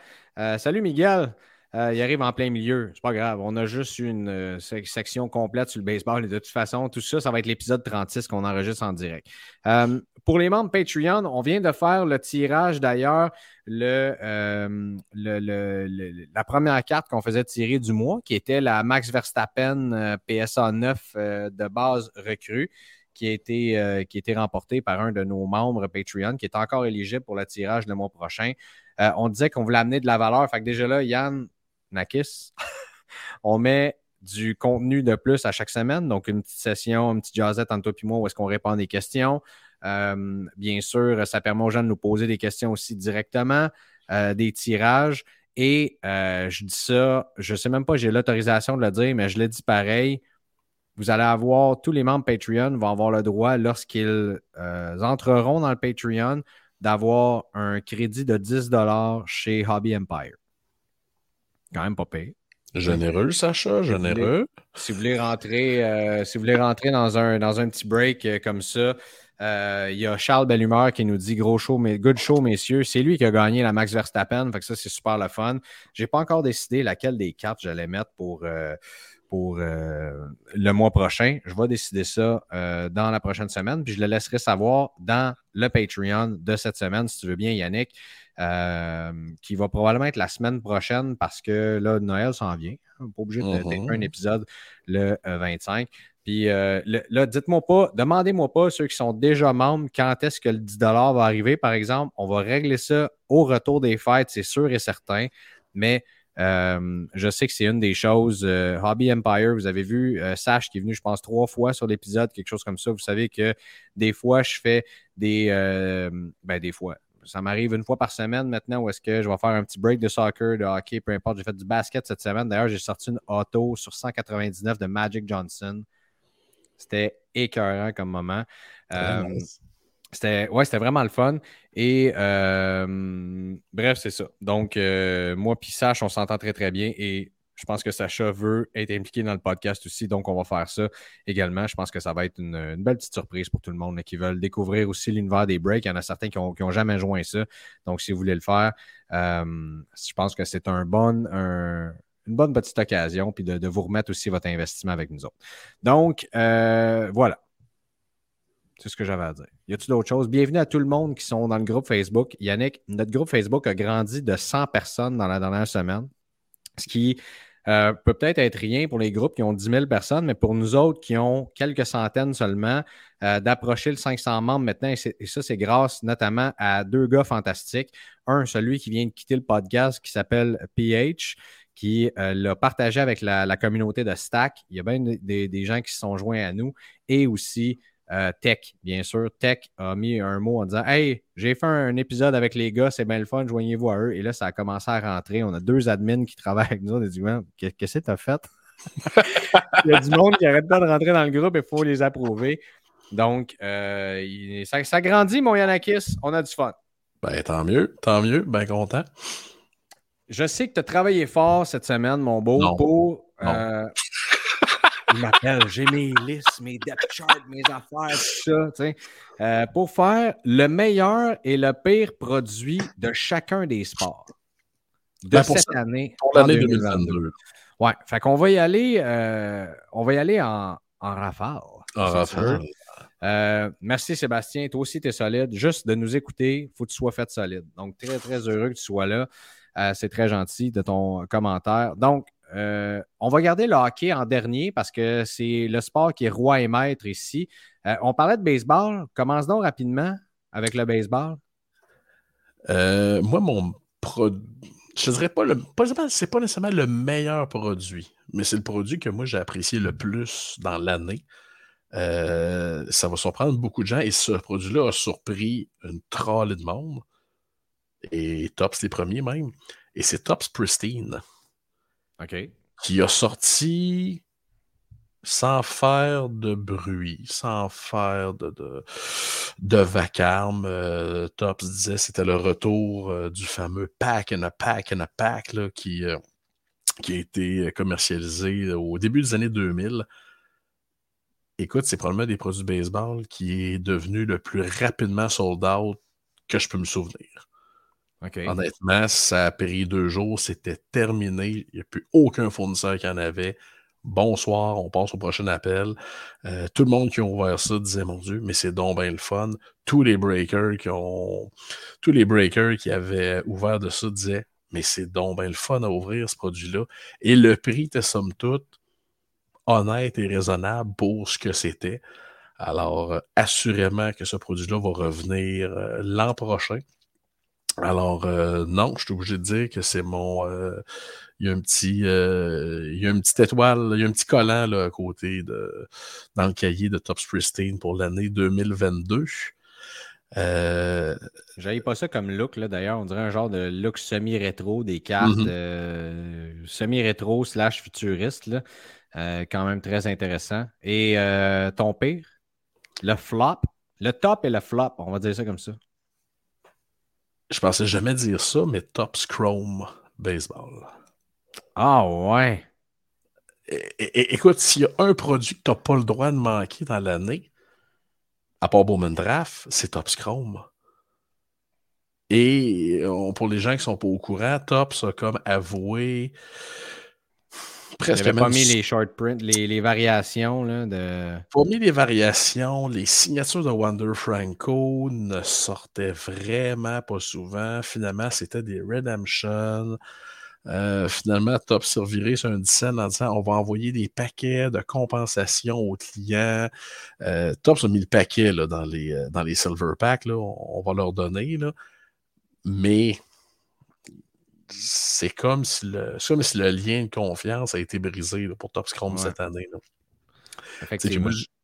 salut Miguel. Euh, il arrive en plein milieu. C'est pas grave. On a juste une euh, section complète sur le baseball. Et de toute façon, tout ça, ça va être l'épisode 36 qu'on enregistre en direct. Euh, pour les membres Patreon, on vient de faire le tirage d'ailleurs, le, la première carte qu'on faisait tirer du mois, qui était la Max Verstappen PSA 9 de base recrue. Qui a, été, qui a été remportée par un de nos membres Patreon, qui est encore éligible pour le tirage le mois prochain. on disait qu'on voulait amener de la valeur. Fait que déjà là, Yann, Nakis, on met du contenu de plus à chaque semaine. Donc, une petite session, une petite jazzette entre toi et moi où est-ce qu'on répond à des questions. Euh, bien sûr, ça permet aux gens de nous poser des questions aussi directement, euh, des tirages. Et euh, je dis ça, je ne sais même pas, j'ai l'autorisation de le dire, mais je le dis pareil. Vous allez avoir, tous les membres Patreon vont avoir le droit, lorsqu'ils entreront dans le Patreon, d'avoir un crédit de 10 chez Hobby Empire quand même pas payé. Généreux, Sacha, généreux. Si vous voulez rentrer, euh, si vous voulez rentrer dans, un, dans un petit break euh, comme ça, euh, il y a Charles Bellumeur qui nous dit gros show, mais good show, messieurs. C'est lui qui a gagné la Max Verstappen. Fait que ça, c'est super le fun. J'ai pas encore décidé laquelle des cartes j'allais mettre pour, pour le mois prochain. Je vais décider ça dans la prochaine semaine. Puis je le laisserai savoir dans le Patreon de cette semaine, si tu veux bien, Yannick. Euh, qui va probablement être la semaine prochaine parce que là, Noël s'en vient. On n'est pas obligé de mm un épisode le 25. Euh, Puis euh, là, dites-moi pas, demandez-moi pas, ceux qui sont déjà membres, quand est-ce que le 10 va arriver, par exemple. On va régler ça au retour des fêtes, c'est sûr et certain. Mais je sais que c'est une des choses. Hobby Empire, vous avez vu Sash qui est venu, je pense, trois fois sur l'épisode, quelque chose comme ça. Vous savez que des fois, je fais des. ben, des fois ça m'arrive une fois par semaine maintenant où est-ce que je vais faire un petit break de soccer, de hockey, peu importe. J'ai fait du basket cette semaine. D'ailleurs, j'ai sorti une auto sur 199 de Magic Johnson. C'était écœurant comme moment. Euh, c'était ouais, c'était vraiment le fun. Et euh, bref, c'est ça. Donc, euh, moi puis Sache, on s'entend très très bien. Et je pense que Sacha veut être impliqué dans le podcast aussi, donc on va faire ça également. Je pense que ça va être une, belle petite surprise pour tout le monde qui veulent découvrir aussi l'univers des breaks. Il y en a certains qui n'ont jamais joint ça. Donc, si vous voulez le faire, euh, je pense que c'est une bonne petite occasion, puis de, vous remettre aussi votre investissement avec nous autres. Donc, euh, voilà. C'est ce que j'avais à dire. Y a-t-il d'autres choses? Bienvenue à tout le monde qui sont dans le groupe Facebook. Yannick, notre groupe Facebook a grandi de 100 personnes dans la dernière semaine, ce qui euh, peut peut-être être rien pour les groupes qui ont 10 000 personnes, mais pour nous autres qui ont quelques centaines seulement, euh, d'approcher le 500 membres maintenant, et, ça, c'est grâce notamment à deux gars fantastiques. Un, celui qui vient de quitter le podcast qui s'appelle PH, qui euh, l'a partagé avec la, communauté de Stack. Il y a bien des, des, gens qui se sont joints à nous, et aussi euh, Tech, bien sûr. Tech a mis un mot en disant Hey, j'ai fait un épisode avec les gars, c'est bien le fun, joignez-vous à eux. Et là, ça a commencé à rentrer. On a deux admins qui travaillent avec nous. On a dit Qu'est-ce que tu as fait? Il y a du monde qui arrête pas de rentrer dans le groupe et il faut les approuver. Donc, euh, ça, grandit, mon Yanakis. On a du fun. Ben, tant mieux, tant mieux, bien content. Je sais que tu as travaillé fort cette semaine, mon beau, pour. Euh, il m'appelle, j'ai mes listes, mes depth charts, mes affaires, tout ça, euh, pour faire le meilleur et le pire produit de chacun des sports de ben, cette année. Pour l'année 2022. Ouais, fait qu'on va y aller, euh, on va y aller en, en rafale. En rafale. Euh, merci Sébastien, toi aussi tu es solide. Juste de nous écouter, il faut que tu sois fait solide. Donc très très heureux que tu sois là. c'est très gentil de ton commentaire. Donc, euh, on va garder le hockey en dernier parce que c'est le sport qui est roi et maître ici. Euh, on parlait de baseball. Commence donc rapidement avec le baseball. moi, mon produit, je dirais pas le. c'est pas nécessairement le meilleur produit, mais c'est le produit que moi j'ai apprécié le plus dans l'année. ça va surprendre beaucoup de gens et ce produit-là a surpris une trolley de monde. Et Tops les premiers même. Et c'est Tops Pristine. Qui a sorti sans faire de bruit, sans faire de, vacarme. Euh, Tops disait c'était le retour euh, du fameux pack and a pack and a pack qui, euh, qui a été commercialisé au début des années 2000. Écoute, c'est probablement des produits baseball qui est devenu le plus rapidement sold out que je peux me souvenir. Honnêtement, ça a pris deux jours, c'était terminé. Il n'y a plus aucun fournisseur qui en avait. Bonsoir, on passe au prochain appel. Euh, tout le monde qui a ouvert ça disait Mon Dieu, mais c'est donc bien le fun. Tous les breakers qui ont. Tous les breakers qui avaient ouvert de ça disaient Mais c'est donc bien le fun à ouvrir ce produit-là. Et le prix était somme toute honnête et raisonnable pour ce que c'était. Alors, euh, assurément que ce produit-là va revenir euh, l'an prochain. Alors, euh, non, je suis obligé de dire que c'est mon. Euh, il y a un petit. Euh, il y a une petite étoile, il y a un petit collant là, à côté de. dans le cahier de Tops Pristine pour l'année 2022. Euh, J'avais pas ça comme look, là, d'ailleurs. On dirait un genre de look semi-rétro des cartes, mm-hmm. semi-rétro slash futuriste, là. quand même très intéressant. Et ton pire, le flop, le top et le flop, on va dire ça comme ça. Je pensais jamais dire ça, mais Top Chrome Baseball. Ah ouais. écoute, s'il y a un produit que tu n'as pas le droit de manquer dans l'année, à part Bowman Draft, c'est Top Chrome. Et pour les gens qui ne sont pas au courant, Tops a comme avoué presque même... pas mis les short prints, les, variations. Là, de... Pas mis les variations. Les signatures de Wonder Franco ne sortaient vraiment pas souvent. Finalement, c'était des Redemption. Euh, finalement, Top servirait sur un dizaine en disant on va envoyer des paquets de compensation aux clients. Euh, Top a mis le paquet là, dans, les, euh, dans les Silver Packs. Là, on, va leur donner. Là. Mais c'est comme, si le, comme si le lien de confiance a été brisé pour Top Scrum cette année.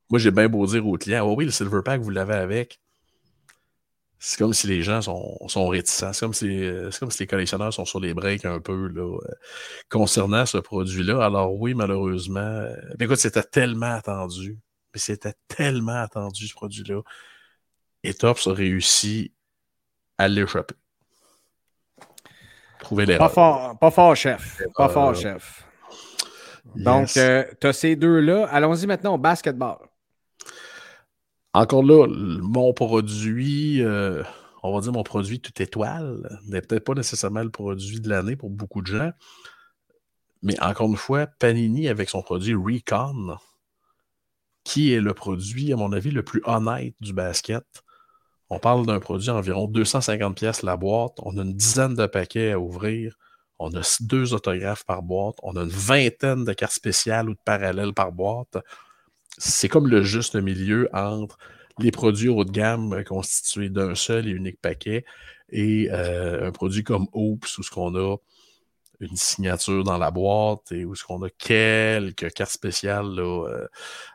Moi, j'ai bien beau dire aux clients, oh oui, le Silver Pack, vous l'avez avec. C'est comme si les gens sont, sont réticents. C'est comme, si, comme si les collectionneurs sont sur les breaks un peu là, euh, concernant ce produit-là. Alors oui, malheureusement, euh, écoute, c'était tellement attendu. Mais c'était tellement attendu, ce produit-là. Et Tops a réussi à l'échapper. Pas fort, pas fort, chef. Pas fort, chef. Donc, euh, tu as ces deux-là. Allons-y maintenant au basketball. Encore là, mon produit, euh, on va dire mon produit tout étoile, n'est peut-être pas nécessairement le produit de l'année pour beaucoup de gens. Mais encore une fois, Panini avec son produit Recon, qui est le produit, à mon avis, le plus honnête du basket. On parle d'un produit environ 250 pièces la boîte. On a une dizaine de paquets à ouvrir. On a deux autographes par boîte. On a une vingtaine de cartes spéciales ou de parallèles par boîte. C'est comme le juste milieu entre les produits haut de gamme constitués d'un seul et unique paquet et euh, un produit comme Oops où ce qu'on a une signature dans la boîte et où ce qu'on a quelques cartes spéciales euh,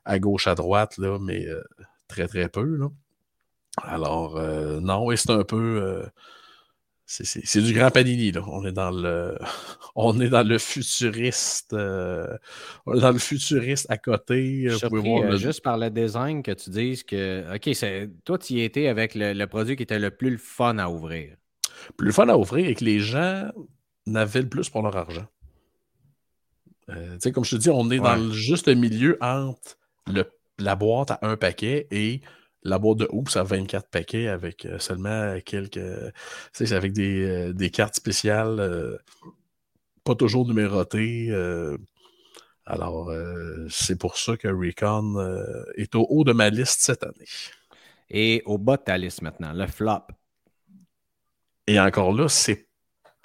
à gauche, à droite, là, mais euh, très très peu. Là. Alors, euh, non, et c'est un peu. Euh, c'est du grand Panini, là. On est dans le. On est dans le futuriste. Euh, on est dans le futuriste à côté. Surpris, Juste par le design que tu dises que. OK, toi, tu y étais avec le, produit qui était le plus fun à ouvrir. Plus fun à ouvrir et que les gens n'avaient le plus pour leur argent. tu sais, comme je te dis, on est dans le juste milieu entre le, la boîte à un paquet et la boîte de Oops a 24 paquets avec euh, seulement quelques. c'est avec des, euh, des, cartes spéciales, euh, pas toujours numérotées. alors, c'est pour ça que Recon est au haut de ma liste cette année. Et au bas de ta liste maintenant, le flop. Et encore là, c'est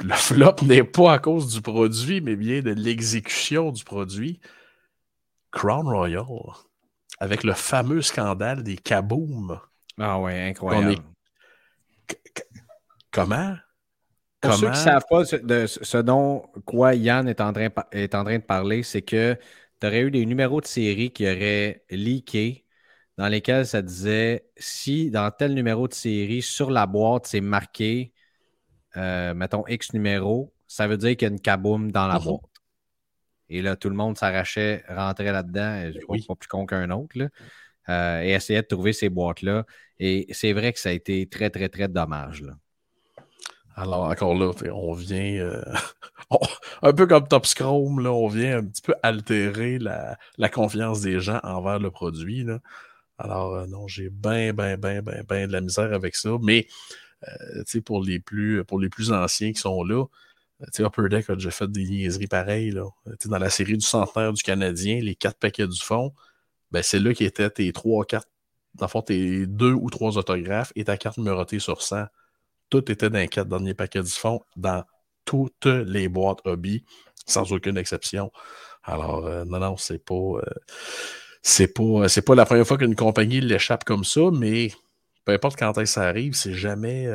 Le flop n'est pas à cause du produit, mais bien de l'exécution du produit. Crown Royal, avec le fameux scandale des kaboom. Ah ouais, incroyable. Comment? Pour ceux qui ne savent pas de ce dont quoi Yann est en train, est en train de parler, c'est que tu aurais eu des numéros de série qui auraient leaké dans lesquels ça disait si dans tel numéro de série, sur la boîte, c'est marqué, euh, mettons X numéro, ça veut dire qu'il y a une kaboom dans la mhm. boîte. Et là, tout le monde s'arrachait, rentrait là-dedans, je oui. pas plus con qu'un autre, euh, et essayait de trouver ces boîtes-là. Et c'est vrai que ça a été très, très, très dommage. Là. Alors, encore là, on vient, euh, un peu comme Top Scrum, là, on vient un petit peu altérer la, confiance des gens envers le produit. Là. Alors, euh, non, j'ai bien, bien, bien, bien, bien de la misère avec ça. Mais, euh, tu sais, pour, les plus, pour les plus anciens qui sont là, tu sais, Upper Deck a déjà fait des niaiseries pareilles. Là. dans la série du centenaire du Canadien, les quatre paquets du fond, ben, c'est là qui étaient tes trois cartes, dans le fond, tes deux ou trois autographes et ta carte numérotée sur 100 tout était dans les quatre derniers paquets du fond, dans toutes les boîtes hobby, sans aucune exception. Alors, euh, non, non, c'est pas. Euh, c'est pas, euh, pas la première fois qu'une compagnie l'échappe comme ça, mais peu importe quand ça arrive, c'est jamais,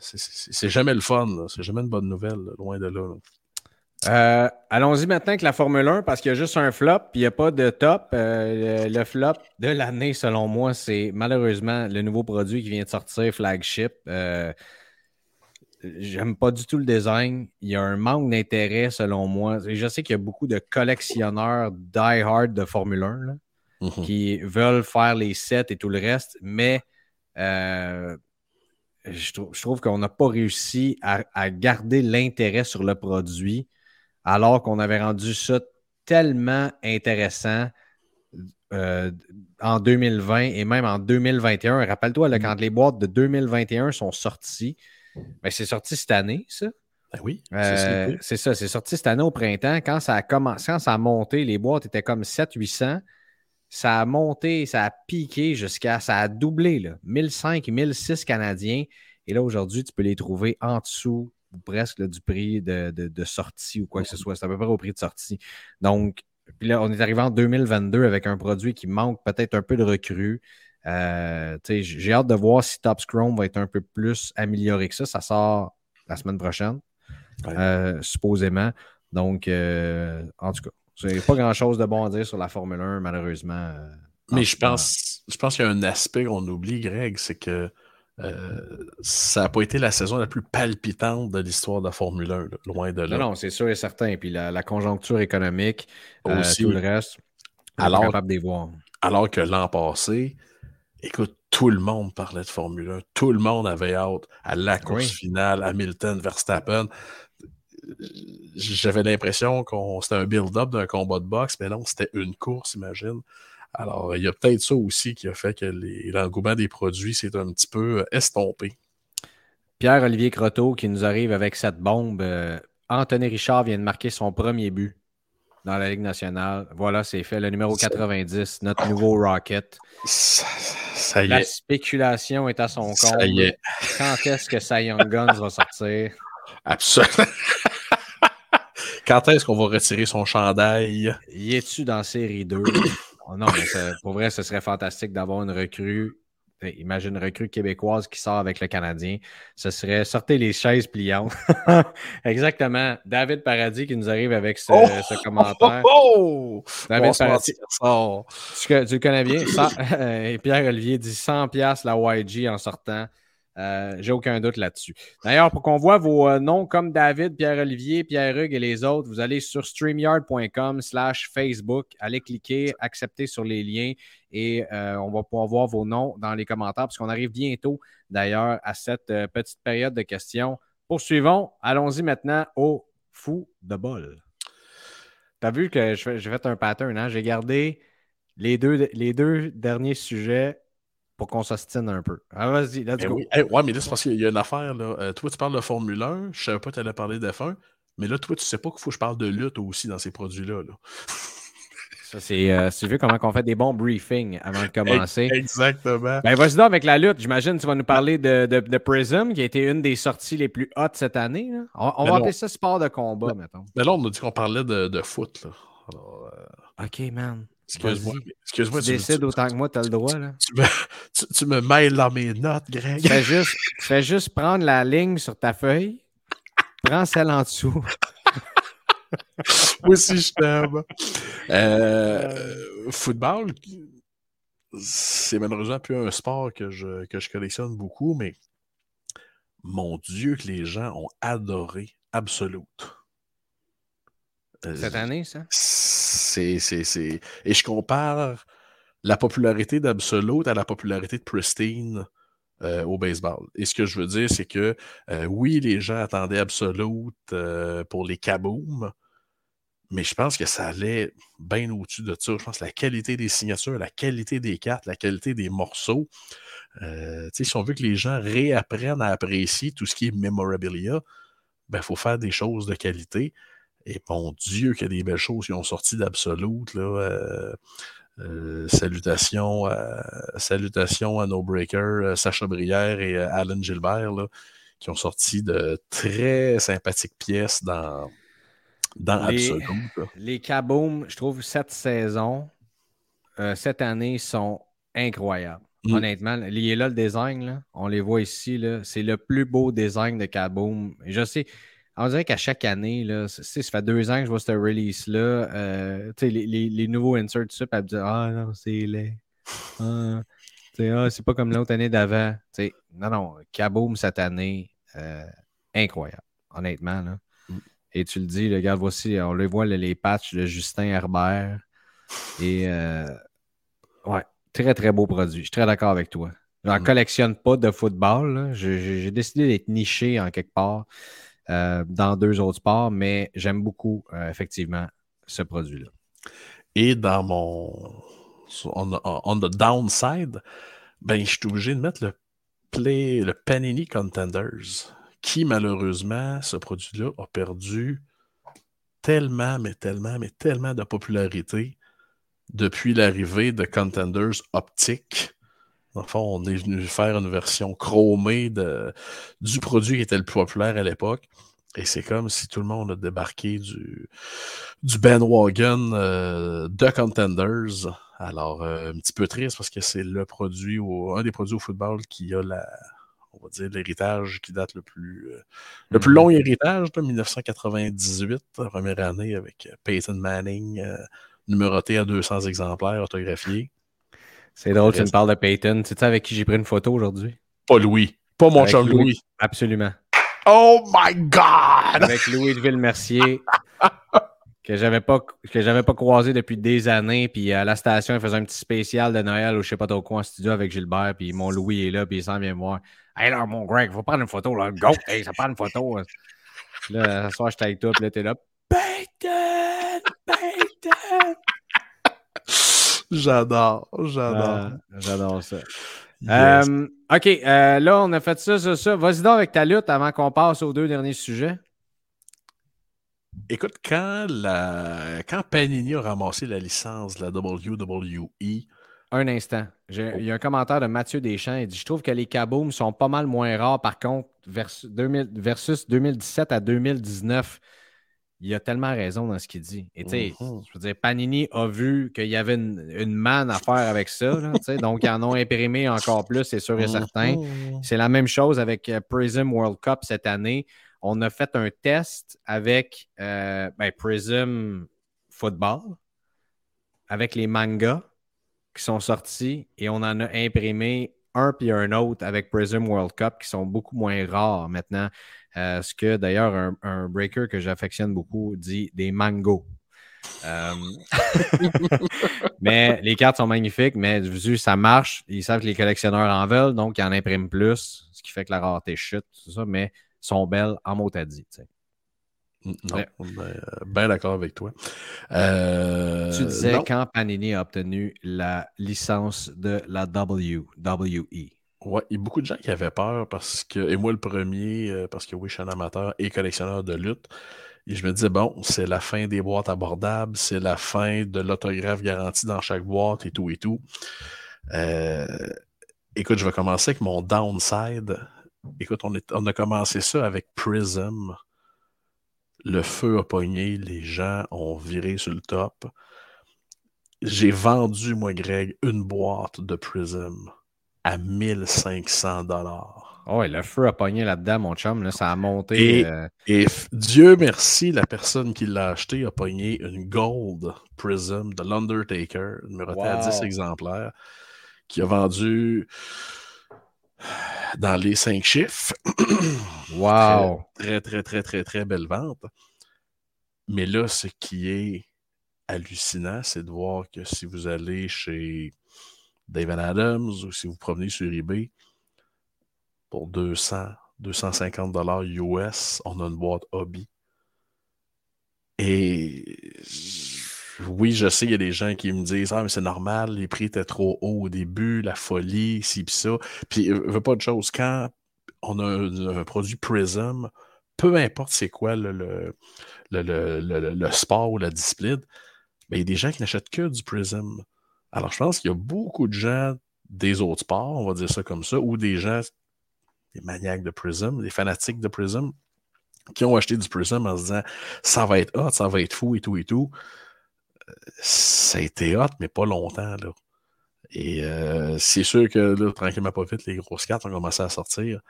c'est, jamais le fun. C'est jamais une bonne nouvelle, loin de là. Euh, allons-y maintenant avec la Formule 1 parce qu'il y a juste un flop, puis il n'y a pas de top. Euh, le, flop de l'année, selon moi, c'est malheureusement le nouveau produit qui vient de sortir, Flagship. Euh, j'aime pas du tout le design. Il y a un manque d'intérêt, selon moi. Et je sais qu'il y a beaucoup de collectionneurs die-hard de Formule 1 mhm. qui veulent faire les sets et tout le reste, mais je, trouve, qu'on n'a pas réussi à garder l'intérêt sur le produit alors qu'on avait rendu ça tellement intéressant euh, en 2020 et même en 2021. Rappelle-toi, mm. quand les boîtes de 2021 sont sorties, ben, c'est sorti cette année, ça. Ben oui, euh, c'est ça, c'est sorti cette année au printemps. Quand ça a commencé, quand ça a monté, les boîtes étaient comme 700-800. Ça a monté, ça a piqué jusqu'à, ça a doublé, là, 1005, 1006 Canadiens. Et là, aujourd'hui, tu peux les trouver en dessous presque du prix de, sortie ou quoi que ce soit. C'est à peu près au prix de sortie. Donc, puis là, on est arrivé en 2022 avec un produit qui manque peut-être un peu de recrue. Euh, j'ai hâte de voir si Top Chrome va être un peu plus amélioré que ça. Ça sort la semaine prochaine, euh, supposément. Donc, euh, en tout cas, c'est pas grand-chose de bon à dire sur la Formule 1, malheureusement. Mais je pense, je pense qu'il y a un aspect qu'on oublie, Greg, c'est que euh, ça n'a pas été la saison la plus palpitante de l'histoire de la Formule 1, loin de là. Non, non, c'est sûr et certain. Puis la, conjoncture économique, euh, Aussi, tout le reste, alors, capable de voir. Alors que l'an passé, écoute, tout le monde parlait de Formule 1. Tout le monde avait hâte à la course finale, Hamilton, Verstappen. J'avais l'impression qu'on c'était un build-up d'un combat de boxe, mais non, c'était une course, imagine. Alors, il y a peut-être ça aussi qui a fait que l'engouement des produits s'est un petit peu euh, estompé. Pierre-Olivier Croteau qui nous arrive avec cette bombe. Euh, Anthony Richard vient de marquer son premier but dans la Ligue nationale. Voilà, c'est fait. Le numéro 90, notre nouveau Rocket. Ça, y la spéculation est à son compte. Ça y est. Quand est-ce que Cy Young Guns va sortir? Absolument. Quand est-ce qu'on va retirer son chandail? Y es-tu dans série 2? Oh non, mais pour vrai, ce serait fantastique d'avoir une recrue. Imagine une recrue québécoise qui sort avec le Canadien. Ce serait sortez les chaises pliantes. Exactement. David Paradis qui nous arrive avec ce, oh! commentaire. Oh! David Paradis. Tu, le connais bien? et Pierre-Olivier dit 100$ la YG en sortant. Euh, j'ai aucun doute là-dessus. D'ailleurs, pour qu'on voit vos euh, noms comme David, Pierre-Olivier, Pierre-Hugues et les autres, vous allez sur streamyard.com slash Facebook, allez cliquer, accepter sur les liens et euh, on va pouvoir voir vos noms dans les commentaires parce qu'on arrive bientôt d'ailleurs à cette petite période de questions. Poursuivons, allons-y maintenant au fou de bol. Tu as vu que je fait un pattern, hein? j'ai gardé les deux, les deux derniers sujets pour qu'on s'ostine un peu. Ah, vas-y, let's eh go. ouais, mais là, c'est parce qu'il y a une affaire. Là. Euh, toi, tu parles de Formule 1, je ne savais pas que tu allais parler d'F1, mais là, toi, tu ne sais pas qu'il faut que je parle de lutte aussi dans ces produits-là. Ça, c'est, euh, tu vu comment on fait des bons briefings avant de commencer? Exactement. Ben, vas-y donc avec la lutte. J'imagine que tu vas nous parler de, de, de Prism, qui a été une des sorties les plus hautes cette année. là. On, on Mais va non. appeler ça sport de combat, mettons. Mais là, on a dit qu'on parlait de, de foot. Là. Alors, euh, OK, man. Excuse-moi. Excuse-moi. Tu Tu, décides autant que moi, tu as le droit. Là. tu me, tu, tu me mêles dans mes notes, Greg. Tu fais juste, tu fais juste prendre la ligne sur ta feuille, prends celle en dessous. Moi aussi, je t'aime. Euh, football, c'est malheureusement plus un sport que je, que je collectionne beaucoup, mais mon Dieu, que les gens ont adoré Absolute. Euh, Cette année, ça? Et je compare la popularité d'Absolute à la popularité de Pristine euh, au baseball. Et ce que je veux dire, c'est que euh, oui, les gens attendaient Absolute euh, pour les kabooms, mais je pense que ça allait bien au-dessus de ça. Je pense que la qualité des signatures, la qualité des cartes, la qualité des morceaux. si on veut que les gens réapprennent à apprécier tout ce qui est memorabilia, il faut faire des choses de qualité. Et mon Dieu, qu'il y a des belles choses qui ont sorti d'Absolute. Là, euh, euh, salutations, à, salutations à nos breakers, euh, Sacha Brière et Alan Gilbert, là, qui ont sorti de très sympathiques pièces dans, dans Les- Absolute. là. Les Kaboom, je trouve cette saison, euh, cette année, sont incroyables. Mm. Honnêtement, il est là le design, là. on les voit ici. C'est le plus beau design de Kaboom. Je sais, on dirait qu'à chaque année, là, ça fait deux ans que je vois cette release-là. euh, les, les- les nouveaux inserts, tout ça, puis elle me dit Ah non, c'est laid. Ah, ah, c'est pas comme l'autre année d'avant. Non, non, Kaboom cette année, euh, incroyable, honnêtement. Là. Mm. Et tu le dis, regarde, voici, on le voit, là, les patchs de Justin Herbert. Et euh, ouais, très, très beau produit. Je suis très d'accord avec toi. J'en Mm. collectionne pas de football. là. Je- j'ai décidé d'être niché en quelque part euh, dans deux autres sports, mais j'aime beaucoup, euh, effectivement, ce produit-là. Et dans mon. On, on the downside, ben, je suis obligé de mettre le Play, le Panini Contenders, qui malheureusement, ce produit-là a perdu tellement, mais tellement, mais tellement de popularité depuis l'arrivée de Contenders Optic. Dans le fond, on est venu faire une version chromée de, du produit qui était le plus populaire à l'époque. Et c'est comme si tout le monde a débarqué du, du bandwagon euh, de Contenders. Alors, euh, un petit peu triste parce que c'est le produit, au, un des produits au football qui a la, on va dire, l'héritage qui date le plus, euh, le plus long héritage, là, 1998, la première année avec Peyton Manning, numéroté à 200 exemplaires, autographié. C'est drôle, tu me parles de Peyton. Tu sais avec qui j'ai pris une photo aujourd'hui? Pas Louis. Pas mon chum Louis. Louis. Absolument. Oh my God! Avec Louis de Villemercier, que j'avais pas que j'avais pas croisé depuis des années. Puis à la station, il faisait un petit spécial de Noël ou je sais pas trop quoi en studio avec Gilbert. Puis mon Louis est là, puis il s'en vient me voir. Hey là, mon Greg, faut prendre une photo, là. Go! Hey, ça prend une photo. Puis Là, ce soir, j'étais avec toi, puis là, t'es là. Peyton! Peyton! J'adore, j'adore. Ah, J'adore ça. Yes. Euh, OK, euh, là, on a fait ça, ça, ça. Vas-y donc avec ta lutte avant qu'on passe aux deux derniers sujets. Écoute, quand, la... quand Panini a ramassé la licence de la WWE, Un instant. J'ai- Il y a un commentaire de Mathieu Deschamps. Il dit Je trouve que les kabooms sont pas mal moins rares, par contre, versus, 2000 versus 2017 à 2019. Il a tellement raison dans ce qu'il dit. Et tu sais, Mhm. je veux dire, Panini a vu qu'il y avait une, une manne à faire avec ça. là, donc, ils en ont imprimé encore plus, c'est sûr et certain. Mhm. C'est la même chose avec euh, Prism World Cup cette année. On a fait un test avec euh, ben, Prism Football, avec les mangas qui sont sortis et on en a imprimé un puis un autre avec Prism World Cup qui sont beaucoup moins rares maintenant. Euh, ce que d'ailleurs un, un breaker que j'affectionne beaucoup dit des mangos. Euh, mais les cartes sont magnifiques, mais vu ça marche, ils savent que les collectionneurs en veulent, donc ils en impriment plus, ce qui fait que la rareté chute, tout ça, mais sont belles en mot à dit. sais. Non, ben, ben d'accord avec toi. Euh, tu disais non. quand Panini a obtenu la licence de la WWE. Ouais, il y a beaucoup de gens qui avaient peur parce que, et moi le premier, euh, parce que oui, je suis un amateur et collectionneur de lutte. Et je me disais, bon, c'est la fin des boîtes abordables, c'est la fin de l'autographe garanti dans chaque boîte et tout et tout. Euh, écoute, je vais commencer avec mon downside. Écoute, on, on a commencé ça avec Prism. Le feu a pogné, les gens ont viré sur le top. J'ai vendu, moi, Greg, une boîte de Prism à 1500 dollars. Oh, le feu a pogné là-dedans, mon chum. Là, ça a monté. Et, euh, et Dieu merci, la personne qui l'a acheté a pogné une Gold Prism de l'Undertaker, numérotée à Wow. 10 exemplaires, qui a vendu dans les 5 chiffres. Wow! Très, très, très, très, très belle vente. Mais là, ce qui est hallucinant, c'est de voir que si vous allez chez David Adams ou si vous promenez sur eBay, pour 200, 250 dollars US, on a une boîte hobby. Et oui, je sais, il y a des gens qui me disent Ah, mais c'est normal, les prix étaient trop hauts au début, la folie, ci pis ça. Puis, euh, veux pas de chose, quand on a un, produit Prism, peu importe c'est quoi le, le, le, le- sport ou la discipline, il y a des gens qui n'achètent que du Prism. Alors, je pense qu'il y a beaucoup de gens des autres sports, on va dire ça comme ça, ou des gens, des maniaques de Prism, des fanatiques de Prism, qui ont acheté du Prism en se disant ça va être hot, ça va être fou et tout et tout. Ça a été hot, mais pas longtemps. Là. Et euh, c'est sûr que là, tranquillement, pas vite, les grosses cartes ont commencé à sortir.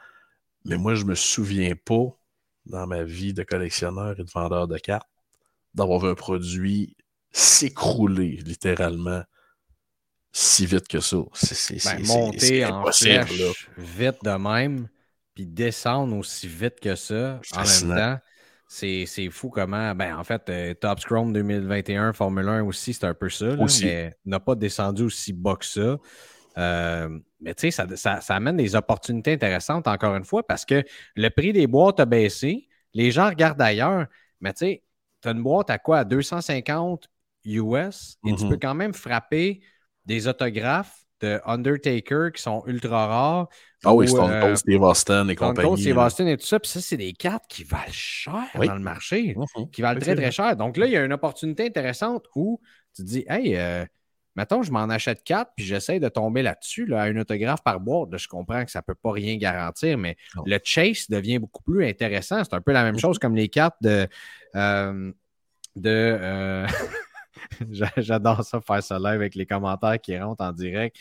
Mais moi, je me souviens pas, dans ma vie de collectionneur et de vendeur de cartes, d'avoir vu un produit s'écrouler littéralement si vite que ça. C'est Ben, monter en flèche là. vite de même, puis descendre aussi vite que ça en même temps. C'est c'est fou comment. Ben, en fait, euh, Top Scrum 2021, Formule 1 aussi, c'est un peu ça. là, mais n'a pas descendu aussi bas que ça. Euh, mais tu sais, ça, ça- ça amène des opportunités intéressantes, encore une fois, parce que le prix des boîtes a baissé. Les gens regardent ailleurs. Mais tu sais, tu as une boîte à quoi? À 250 US et tu Mhm. peux quand même frapper des autographes de Undertaker qui sont ultra rares. Ah oui, ou, Stone euh, Cold, Steve Austin et Stone compagnie. Cold, Steve. Austin et tout ça. Puis ça, c'est des cartes qui valent cher Oui. dans le marché, Mhm. qui valent très, très cher. Donc là, il y a une opportunité intéressante où tu te dis, hey, euh, mettons, je m'en achète quatre, puis j'essaie de tomber là-dessus, là, à un autographe par boîte. Là, je comprends que ça ne peut pas rien garantir, mais Non. le chase devient beaucoup plus intéressant. C'est un peu la même Mhm. chose comme les cartes de. euh, de euh, J'adore ça, faire ça live avec les commentaires qui rentrent en direct.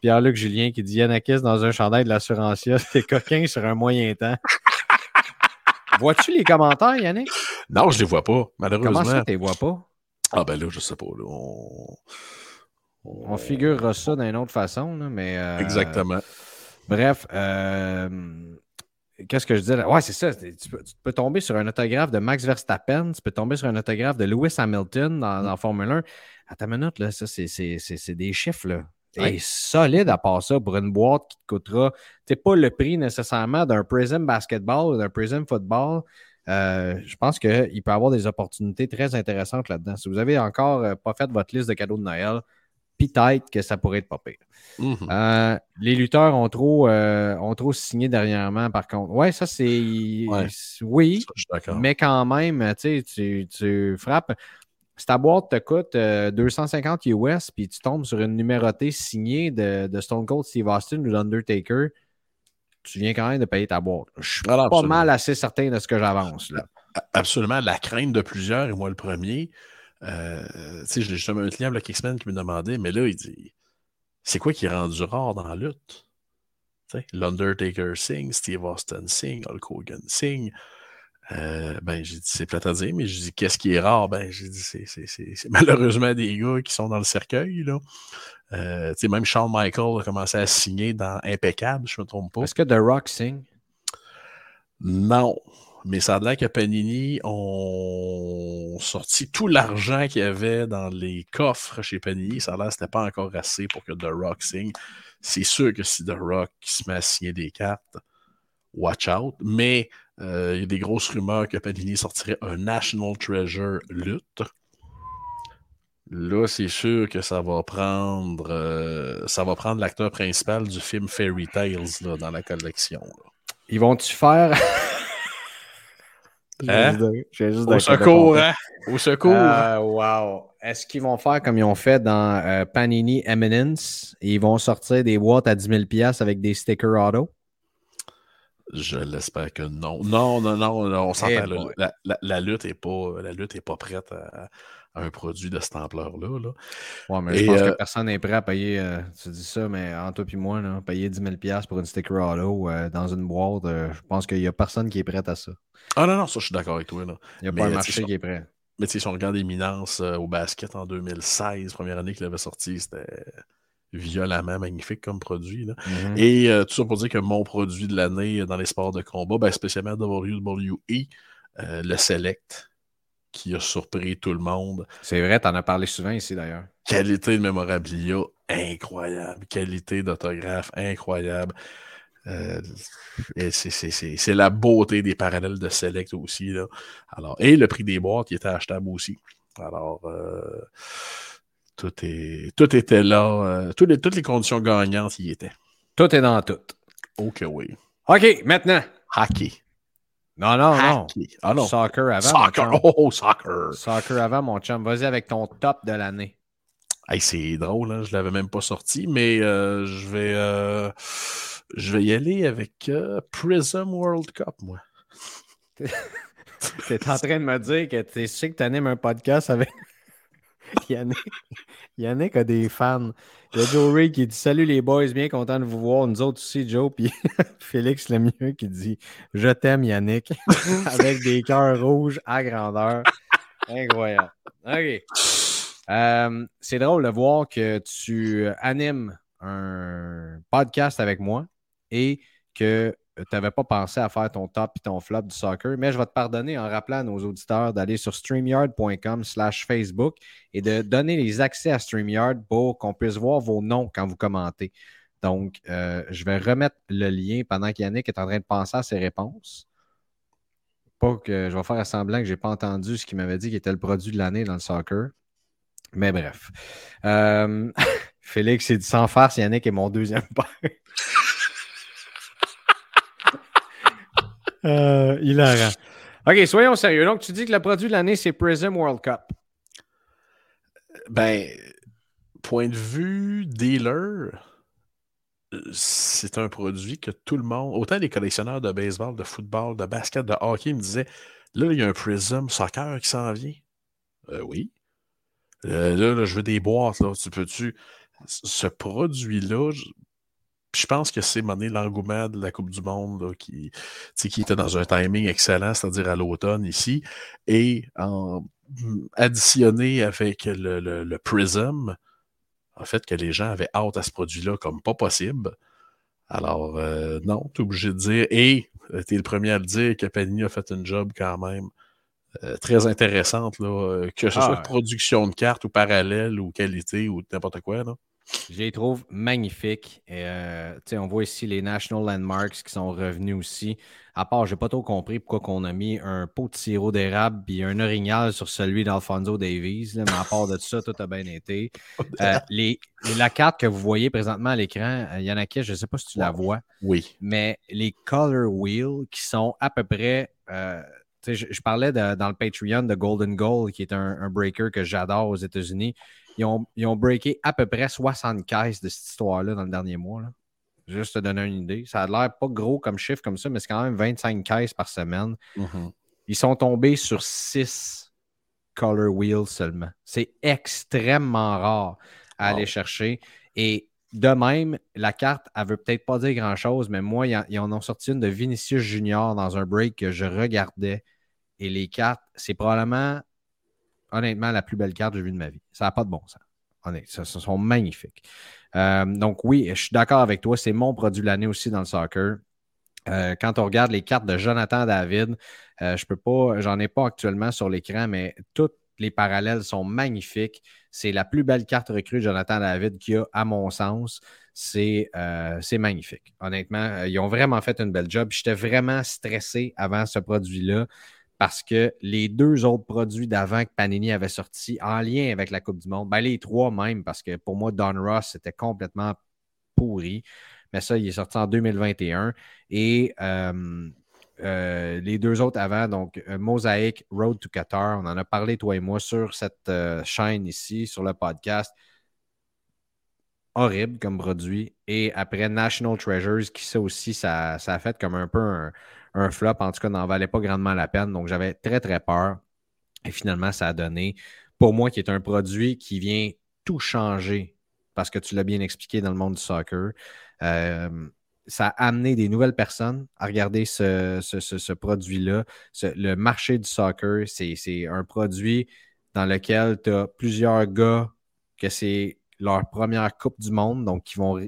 Pierre-Luc Julien qui dit Yanakis dans un chandail de l'assurancia, c'est coquin sur un moyen temps. Vois-tu les commentaires, Yannick? Non, je les vois pas, Comment malheureusement. ça, tu les vois pas? Ah ben là, je sais pas. là, on... On figurera ça d'une autre façon, là, mais. euh, Exactement. Bref, euh, qu'est-ce que je disais? là? Ouais, c'est ça. Tu peux, tu peux tomber sur un autographe de Max Verstappen, tu peux tomber sur un autographe de Lewis Hamilton dans, dans Formule 1. À ta minute, là, ça, c'est- c'est c'est- c'est des chiffres, là. Ouais. Et solide à part ça pour une boîte qui te coûtera, tu pas le prix nécessairement d'un Prism Basketball ou d'un Prism Football. Euh, je pense qu'il peut y avoir des opportunités très intéressantes là-dedans. Si vous avez encore euh, pas fait votre liste de cadeaux de Noël, peut-être que ça pourrait être pas pire. Mhm. Euh, les lutteurs ont trop, euh, ont trop signé dernièrement, par contre. Ouais, ça, c'est. Ouais. Oui, Ça, mais quand même, tu tu, frappes. Si ta boîte te coûte euh, 250 US, puis tu tombes sur une numérotée signée de, de Stone Cold Steve Austin ou d'Undertaker, tu viens quand même de payer ta boîte. Je suis Ah pas absolument. mal assez certain de ce que j'avance. Absolument, la crainte de plusieurs, et moi le premier. Euh, j'ai justement un client il y a quelques semaines qui me demandait, mais là, il dit c'est quoi qui est rendu rare dans la lutte? L'Undertaker signe, Steve Austin signe, Hulk Hogan signe. Euh, ben, j'ai dit, c'est plate à dire, mais j'ai dit, qu'est-ce qui est rare? Ben, j'ai dit, c'est, c'est- c'est- c'est malheureusement des gars qui sont dans le cercueil, là. Euh, tu sais, même Shawn Michael a commencé à signer dans Impeccable, je me trompe pas. Est-ce que The Rock signe? Non, mais ça a l'air que Panini ont sorti tout l'argent qu'il y avait dans les coffres chez Panini. Ça a l'air que c'était pas encore assez pour que The Rock signe. C'est sûr que si The Rock se met à signer des cartes, watch out. Mais euh, il y a des grosses rumeurs que Panini sortirait un National Treasure lutte. Là, c'est sûr que ça va prendre euh, ça va prendre l'acteur principal du film Fairy Tales dans la collection. Ils vont-tu faire? Hein? Juste Au secours, hein? Au secours. Euh, wow. Est-ce qu'ils vont faire comme ils ont fait dans euh, Panini Eminence? Ils vont sortir des boîtes à 10 000 avec des stickers auto? Je l'espère que non. Non, non, non, non, on s'entend. Eh la, la- la lutte n'est pas, la lutte est pas prête à un produit de cette ampleur-là. là. Ouais, mais Et, je pense euh, que personne n'est prêt à payer, euh, tu dis ça, mais entre toi et moi, là, payer 10 000 pour une sticker auto euh, dans une boîte, je pense qu'il n'y a personne qui est prêt à ça. Ah non, non, ça, je suis d'accord avec toi. Là. Il n'y a Mais, pas un marché qui est prêt. Mais tu sais, si on regarde Éminence au basket en 2016, première année qu'il avait sorti, c'était violemment magnifique comme produit. là. Mhm. Et tout ça pour dire que mon produit de l'année dans les sports de combat, ben, spécialement WWE, le Select, qui a surpris tout le monde. C'est vrai, tu en as parlé souvent ici d'ailleurs. Qualité de mémorabilia incroyable. Qualité d'autographe incroyable. Euh, c'est- la beauté des parallèles de Select aussi. Là. Alors, et le prix des boîtes, il était achetable aussi. Alors, euh, tout, est, tout était là. euh, toutes, les, toutes les conditions gagnantes y étaient. Tout est dans tout. Ok, oui. OK, maintenant. Hockey. Non, non, non. Ah non. Soccer avant. Soccer. Oh, soccer. Soccer avant, mon chum. Vas-y avec ton top de l'année. Hey, c'est drôle, hein, je l'avais même pas sorti, mais euh, je vais euh, je vais y aller avec euh, Prism World Cup, moi. Tu es en train de me dire que tu sais que tu animes un podcast avec Yannick. Yannick a des fans. Il y a Joe Ray qui dit Salut les boys, bien content de vous voir. Nous autres aussi, Joe. Puis Félix Lemieux qui dit Je t'aime, Yannick. avec des cœurs rouges à grandeur. Incroyable. OK. Euh, c'est drôle de voir que tu animes un podcast avec moi et que tu n'avais pas pensé à faire ton top et ton flop du soccer, mais je vais te pardonner en rappelant à nos auditeurs d'aller sur streamyard.com slash Facebook et de donner les accès à StreamYard pour qu'on puisse voir vos noms quand vous commentez. Donc, euh, je vais remettre le lien pendant qu'Yannick est en train de penser à ses réponses. Pas que je vais faire semblant que je n'ai pas entendu ce qu'il m'avait dit qui était le produit de l'année dans le soccer. Mais bref. Euh, Félix, c'est dit sans farce, Yannick est mon deuxième père. euh, hilarant. OK, soyons sérieux. Donc, tu dis que le produit de l'année, c'est Prism World Cup. Ben, point de vue dealer, c'est un produit que tout le monde, autant les collectionneurs de baseball, de football, de basket, de hockey me disaient là, il y a un Prism soccer qui s'en vient. Euh, oui. Euh, là, là, je veux des boîtes, là. Tu peux-tu. Ce produit-là, je, je pense que c'est monné l'engouement de la Coupe du Monde là, qui, tu sais, qui était dans un timing excellent, c'est-à-dire à l'automne ici, et en additionné avec le, le, le Prism, en fait, que les gens avaient hâte à ce produit-là comme pas possible. Alors, euh, non, tu es obligé de dire, et tu es le premier à le dire, que Panini a fait une job quand même euh, très intéressante, là, euh, que ce Ah, soit ouais. production de cartes ou parallèle ou qualité ou n'importe quoi. Là. Je les trouve magnifiques. Et, euh, on voit ici les National Landmarks qui sont revenus aussi. À part, j'ai pas trop compris pourquoi qu'on a mis un pot de sirop d'érable et un orignal sur celui d'Alfonso Davies. là, mais à part de ça, tout a bien été. Euh, les, la carte que vous voyez présentement à l'écran, euh, Yannick, je ne sais pas si tu la vois, Oui. mais les color wheels qui sont à peu près. euh, je, je parlais de- dans le Patreon de Golden Goal, qui est un, un breaker que j'adore aux États-Unis. Ils ont, ils ont breaké à peu près 60 caisses de cette histoire-là dans le dernier mois. là. Juste te donner une idée. Ça a l'air pas gros comme chiffre comme ça, mais c'est quand même 25 caisses par semaine. Mhm. Ils sont tombés sur 6 color wheels seulement. C'est extrêmement rare à aller chercher. Et de même, la carte, elle veut peut-être pas dire grand-chose, mais moi, ils en ont sorti une de Vinicius Junior dans un break que je regardais. Et les cartes, c'est probablement, honnêtement, la plus belle carte que j'ai vue de ma vie. Ça n'a pas de bon sens. Honnêtement, ce sont magnifiques. Euh, donc oui, je suis d'accord avec toi. C'est mon produit de l'année aussi dans le soccer. Euh, quand on regarde les cartes de Jonathan David, euh, je peux pas, j'en ai pas actuellement sur l'écran, mais toutes les parallèles sont magnifiques. C'est la plus belle carte recrue de Jonathan David qu'il y a, à mon sens. C'est magnifique. Honnêtement, ils ont vraiment fait une belle job. J'étais vraiment stressé avant ce produit-là parce que les deux autres produits d'avant que Panini avait sortis en lien avec la Coupe du Monde, ben les trois même, parce que pour moi, Don Ross, c'était complètement pourri. Mais ça, il est sorti en 2021. Et euh, euh, les deux autres avant, donc euh, Mosaic, Road to Qatar. On en a parlé, toi et moi, sur cette chaîne ici, sur le podcast. Horrible comme produit. Et après National Treasures, qui ça aussi, ça, ça a fait comme un peu un, un flop. En tout cas, n'en valait pas grandement la peine. Donc, j'avais très, très peur. Et finalement, ça a donné, pour moi, qui est un produit qui vient tout changer, parce que tu l'as bien expliqué dans le monde du soccer. Euh, ça a amené des nouvelles personnes à regarder ce, produit-là. Le marché du soccer, c'est un produit dans lequel tu as plusieurs gars que c'est leur première Coupe du Monde, donc qui vont,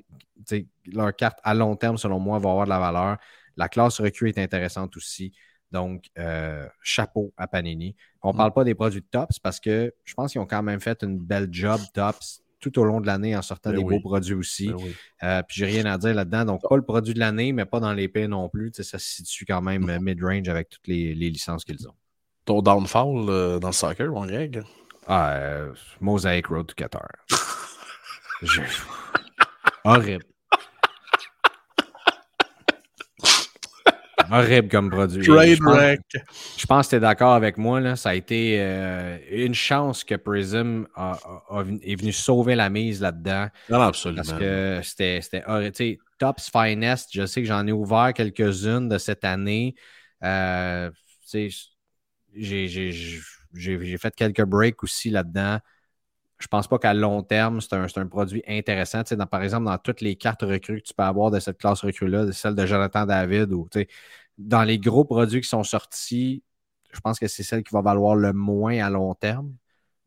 leur carte à long terme, selon moi, va avoir de la valeur. La classe recrue est intéressante aussi. Donc, euh, chapeau à Panini. On ne Mm. parle pas des produits de Tops parce que je pense qu'ils ont quand même fait une belle job Tops tout au long de l'année en sortant Ben des oui. beaux produits aussi. Ben oui. Euh, puis j'ai rien à dire là-dedans. Donc, pas le produit de l'année, mais pas dans l'épée non plus. Tu sais, ça se situe quand même euh, mid-range avec toutes les, les licences qu'ils ont. Ton downfall euh, dans le soccer, mon Greg? Ah, Mosaic Road to Qatar. Je- Horrible. Horrible comme produit. Je pense- Trainwreck. Je pense que tu es d'accord avec moi. Là. Ça a été euh, une chance que Prism a- a- a- est venu sauver la mise là-dedans. Non, absolument. Parce que c'était horrible. Tops Finest, je sais que j'en ai ouvert quelques-unes de cette année. Euh, tu sais, j'ai- fait quelques breaks aussi là-dedans. Je pense pas qu'à long terme, c'est un, un produit intéressant. Tu sais, dans- par exemple, dans toutes les cartes recrues que tu peux avoir de cette classe recrue-là, celle de Jonathan David, ou tu sais, dans les gros produits qui sont sortis, je pense que c'est celle qui va valoir le moins à long terme.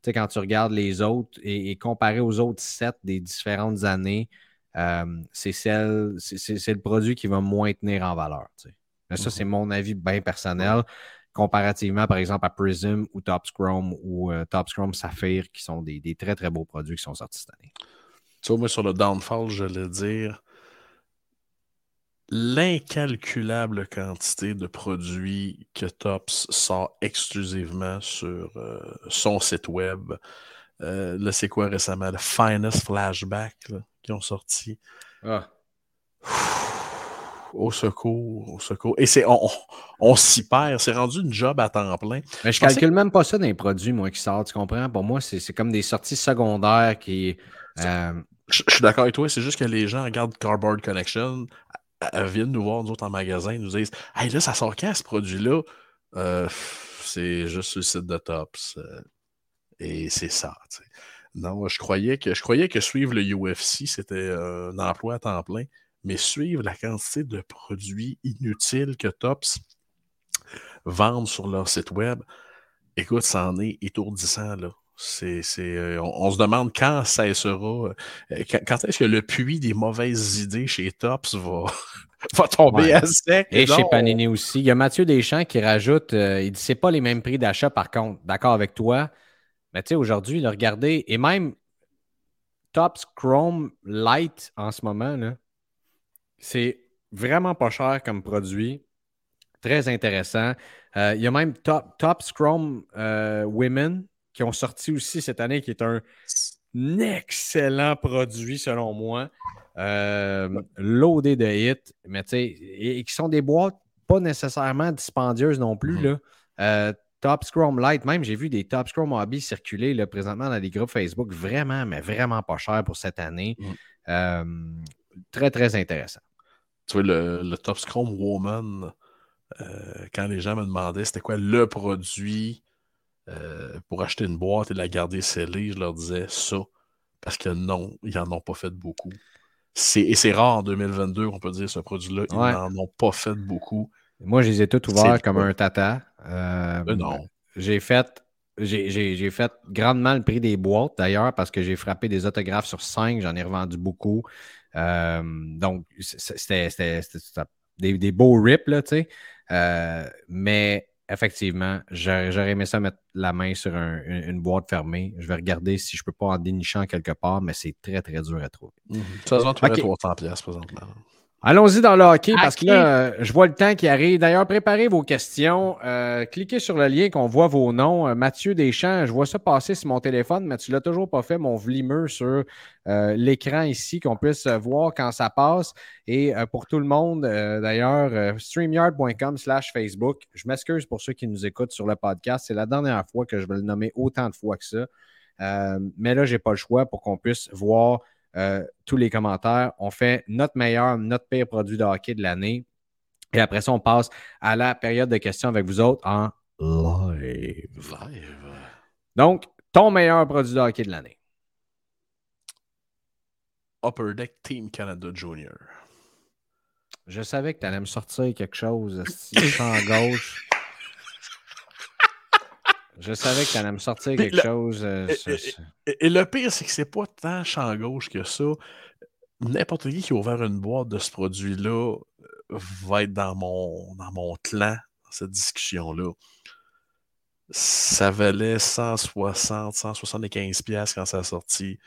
Tu sais, quand tu regardes les autres et, et comparé aux autres sets des différentes années, euh, c'est celle, c'est- le produit qui va moins tenir en valeur. tu sais. Mais ça, Mhm. c'est mon avis bien personnel. Comparativement, par exemple, à Prism ou Top Scrum ou euh, Top Scrum Saphir, qui sont des, des très, très beaux produits qui sont sortis cette année. Tu vois, moi, sur le downfall, je vais dire l'incalculable quantité de produits que Tops sort exclusivement sur euh, son site web. Euh, là, c'est quoi récemment? Le Finest Flashback là, qui ont sorti. Au secours, au secours. Et c'est on, on, on s'y perd. C'est rendu une job à temps plein. Mais je calcule même pas ça dans les produits, moi, qui sortent. Tu comprends? Pour moi, c'est comme des sorties secondaires qui. euh, Je, je suis d'accord avec toi, c'est juste que les gens regardent Cardboard Connection, viennent nous voir, nous autres, en magasin, nous disent Hey, là, ça sort quand ce produit-là? Euh, C'est juste le site de Tops. euh, et c'est ça. Non, je croyais que je croyais que suivre le UFC, c'était un emploi à temps plein, mais suivre la quantité de produits inutiles que Tops vendent sur leur site web, écoute, ça en est étourdissant, là. C'est, c'est, euh, on, on se demande quand ça sera. euh, quand, quand est-ce que le puits des mauvaises idées chez Tops va, va tomber Ouais. à sec? Et Non. chez Panini aussi. Il y a Mathieu Deschamps qui rajoute euh, il dit c'est pas les mêmes prix d'achat par contre. D'accord avec toi. Mais tu sais, aujourd'hui, regardez, et même Tops Chrome Light en ce moment, là, c'est vraiment pas cher comme produit. Très intéressant. Euh, il y a même Top, Tops Chrome euh, Women qui ont sorti aussi cette année, qui est un excellent produit selon moi. Euh, loadé de hits, mais tu sais, et, et qui sont des boîtes pas nécessairement dispendieuses non plus. Mhm. là. Euh, Top Scrum Light, même j'ai vu des Top Scrum Hobby circuler là, présentement dans des groupes Facebook vraiment, mais vraiment pas cher pour cette année. Mhm. Euh, très, très intéressant. Tu vois, le, le Top Scrum Woman, euh, quand les gens me demandaient c'était quoi le produit euh, pour acheter une boîte et la garder scellée, je leur disais ça. Parce que non, ils n'en ont pas fait beaucoup. C'est, et c'est rare en 2022 qu'on peut dire ce produit-là. Ils Ouais. n'en ont pas fait beaucoup. Moi, je les ai tous ouverts comme un tata. Euh, Mais non. J'ai fait, j'ai, fait grandement le prix des boîtes d'ailleurs parce que j'ai frappé des autographes sur 5, j'en ai revendu beaucoup. Euh, donc, c'était, des, des beaux rips, là, tu sais. Euh, mais effectivement, j'aurais, aimé ça mettre la main sur un- une, une boîte fermée. Je vais regarder si je peux pas en dénicher en quelque part, mais c'est très, très dur à trouver. Ça se vend tout à Ok. 300 pièces présentement. Allons-y dans le hockey parce que là, euh, je vois le temps qui arrive. D'ailleurs, préparez vos questions. Euh, cliquez sur le lien qu'on voit vos noms. Euh, Mathieu Deschamps, je vois ça passer sur mon téléphone, mais tu l'as toujours pas fait, mon vlimeux, sur euh, l'écran ici, qu'on puisse voir quand ça passe. Et euh, pour tout le monde, d'ailleurs, streamyard.com slash Facebook. Je m'excuse pour ceux qui nous écoutent sur le podcast. C'est la dernière fois que je vais le nommer autant de fois que ça. Mais là, j'ai pas le choix pour qu'on puisse voir euh, tous les commentaires. On fait notre meilleur, notre pire produit de hockey de l'année. Et après ça, on passe à la période de questions avec vous autres en live. Live. Donc, ton meilleur produit de hockey de l'année. Upper Deck Team Canada Junior. Je savais que tu allais me sortir quelque chose, champ gauche. Je savais que tu allais me sortir Puis quelque le- chose. euh, et- ça, et- ça. Et, et le pire, c'est que c'est pas tant champ gauche que ça. N'importe qui qui a ouvert une boîte de ce produit-là euh, va être dans mon, dans mon clan, dans cette discussion-là. Ça valait 160, 175 pièces quand ça a sorti.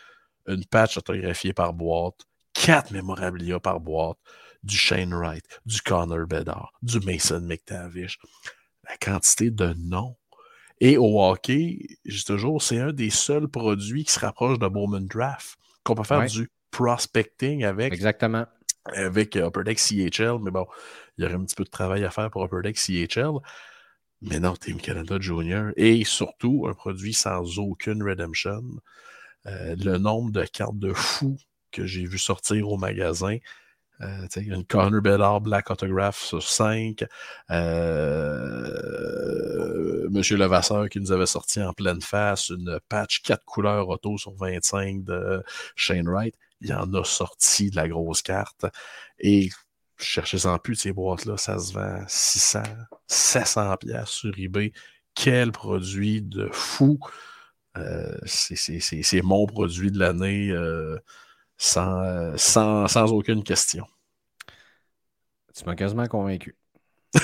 Une patch autographiée par boîte, quatre mémorabilia par boîte, du Shane Wright, du Connor Bedard, du Mason McTavish. La quantité de noms et au hockey, dis toujours, c'est un des seuls produits qui se rapproche de Bowman Draft, qu'on peut faire Ouais. du prospecting avec, Exactement. avec euh, Upper Deck CHL, mais bon, il y aurait un petit peu de travail à faire pour Upper Deck CHL. Mais non, Team Canada Junior. Et surtout, un produit sans aucune redemption. Euh, le nombre de cartes de fous que j'ai vu sortir au magasin. Euh, une Connor Bedard Black Autograph sur 5. Euh, Monsieur Levasseur qui nous avait sorti en pleine face une patch 4 couleurs auto sur 25 de Shane Wright. Il en a sorti de la grosse carte. Et cherchez sans plus ces boîtes-là, ça se vend 600, 700 pièces sur eBay. Quel produit de fou! Euh, c'est mon produit de l'année euh, sans, euh, sans, sans aucune question. Tu m'as quasiment convaincu.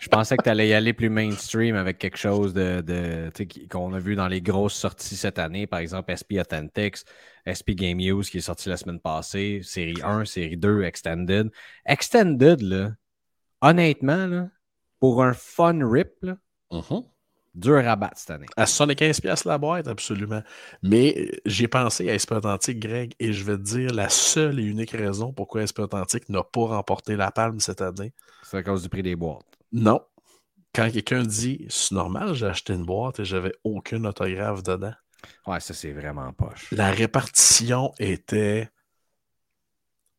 Je pensais que tu allais y aller plus mainstream avec quelque chose de, de qu'on a vu dans les grosses sorties cette année, par exemple SP Authentics, SP Game Use qui est sorti la semaine passée, série 1, série 2, Extended. Extended, là, honnêtement, là, pour un fun rip, là, dur à battre cette année. À 75 pièces la boîte, absolument. Mais euh, j'ai pensé à SP Authentique, Greg, et je vais te dire la seule et unique raison pourquoi SP Authentique n'a pas remporté la palme cette année. C'est à cause du prix des boîtes. Non. Quand quelqu'un dit c'est normal, j'ai acheté une boîte et j'avais aucun autographe dedans. Ouais, ça, c'est vraiment poche. La répartition était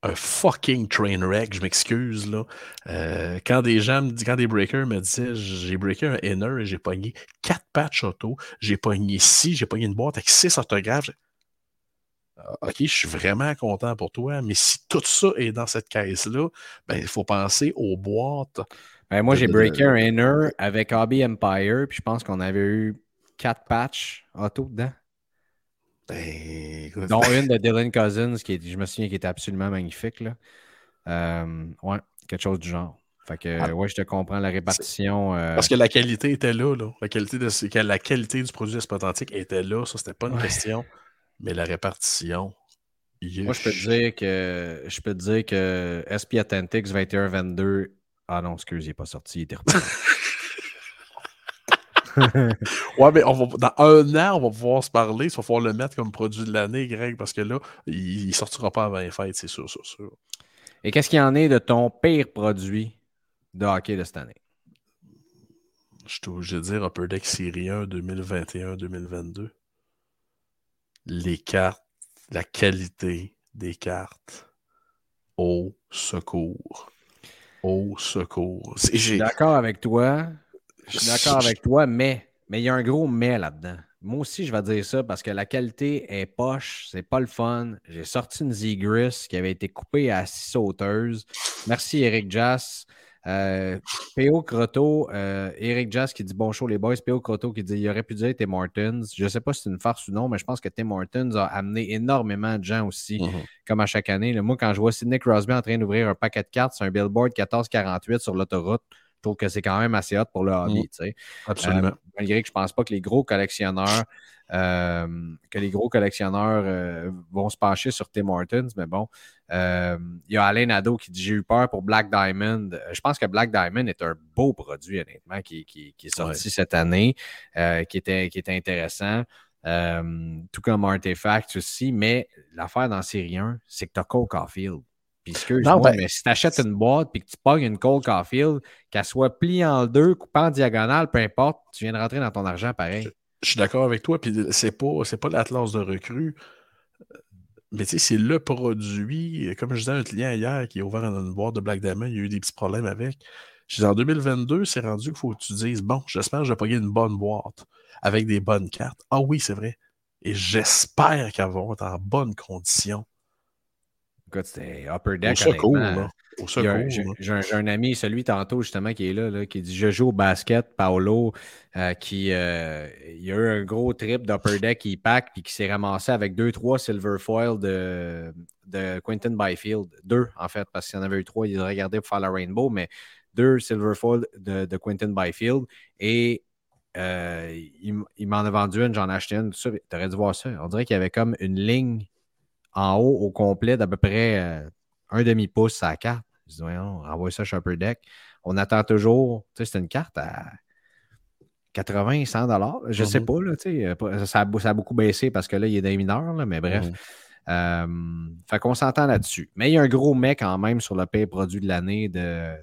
un fucking train wreck, je m'excuse là. Euh, quand des gens me quand des breakers me disaient j'ai breaké un inner et j'ai pogné quatre patchs auto, j'ai pogné six, j'ai pogné une boîte avec six autographes. Ok, je suis vraiment content pour toi, mais si tout ça est dans cette caisse-là, ben, il faut penser aux boîtes. Ben, moi, j'ai breaké un inner avec Hobby Empire, puis je pense qu'on avait eu quatre patchs auto dedans. Ben, dont une de Dylan Cousins, qui est- je me souviens, qui était absolument magnifique. Là. Euh, ouais, quelque chose du genre. Fait que, Ah. ouais, je te comprends la répartition. euh, Parce que la qualité était là, là. La, qualité de, la qualité du produit authentique était là, ça, c'était pas une Ouais. question. Mais la répartition. moi, je peux te dire que je peux te dire que SP Authentics 21-22. Ah non, excuse, il n'est pas sorti, il était repris. Ouais, mais on va, dans un an, on va pouvoir se parler. Il va falloir le mettre comme produit de l'année, Greg, parce que là, il, il sortira pas avant les fêtes, c'est sûr, c'est sûr. Et qu'est-ce qu'il y en est de ton pire produit de hockey de cette année? Je suis obligé de dire Upper Deck Série 1 2021-2022. Les cartes, la qualité des cartes. Au secours. Au secours. Je suis d'accord avec toi. Je suis d'accord avec toi, mais mais il y a un gros mais là-dedans. Moi aussi, je vais dire ça parce que la qualité est poche, c'est pas le fun. J'ai sorti une Zigris qui avait été coupée à six sauteuses. Merci Eric Jass. Euh, P.O. Euh, Eric Jass qui dit bon show les boys. P.O. Croteau qui dit il aurait pu dire Tim Hortons. Je sais pas si c'est une farce ou non, mais je pense que Tim Hortons a amené énormément de gens aussi, Mhm. comme à chaque année. moi, quand je vois Sidney Crosby en train d'ouvrir un paquet de cartes sur un billboard 1448 sur l'autoroute, Je trouve que c'est quand même assez hot pour le hobby. sais. Absolument. Euh, malgré que je pense pas que les gros collectionneurs euh, que les gros collectionneurs euh, vont se pencher sur Tim Hortons, mais bon. euh, Il y a Alain Nadeau qui dit J'ai eu peur pour Black Diamond. Je pense que Black Diamond est un beau produit, honnêtement, qui, qui- qui est sorti cette année, qui, était, qui était intéressant. Tout comme Artefact aussi, mais l'affaire dans série 1, c'est que tu as Cole Caulfield. Puis excuse-moi, ben- mais si tu achètes une boîte et que tu pognes une Cole Caulfield, qu'elle soit pliée en deux, coupée en diagonale, peu importe, tu viens de rentrer dans ton argent pareil. Je suis d'accord avec toi, puis c'est pas, c'est pas l'Atlas de recrue. Mais tu sais, c'est le produit. Comme je disais à un client hier qui a ouvert une boîte de Black Diamond, il y a eu des petits problèmes avec. Je disais, en 2022, c'est rendu qu'il faut que tu dises Bon, j'espère que je vais pogner une bonne boîte avec des bonnes cartes. Ah oui, c'est vrai. Et j'espère qu'elles vont être en bonne condition. Écoute, c'était Upper Au Deck. secours, honnêtement. là. Au a secours. J'ai un, ami, celui tantôt justement qui est là, là, qui dit Je joue au basket, Paolo, euh, qui euh, il a eu un gros trip d'Upper Deck qui pack puis qui s'est ramassé avec deux, trois silver foil de, de Quentin Byfield. Deux, en fait, parce qu'il y en avait eu trois, il regardait pour faire la Rainbow, mais deux silver foil de, de Quentin Byfield. Et euh, il m'en a vendu une, j'en ai acheté une. Tu aurais dû voir ça. On dirait qu'il y avait comme une ligne en haut au complet d'à peu près euh, un demi-pouce à la carte. Je dis, voyons, envoie ça chez Upper Deck. On attend toujours. Tu sais, c'est une carte à 80, 100 dollars. Je sais Mhm. pas, là, tu sais. euh, Ça, a, ça a beaucoup baissé parce que là, il est des mineurs, là, mais bref. Euh, fait qu'on s'entend là-dessus. Mais il y a un gros mec quand même sur le pay produit de l'année de,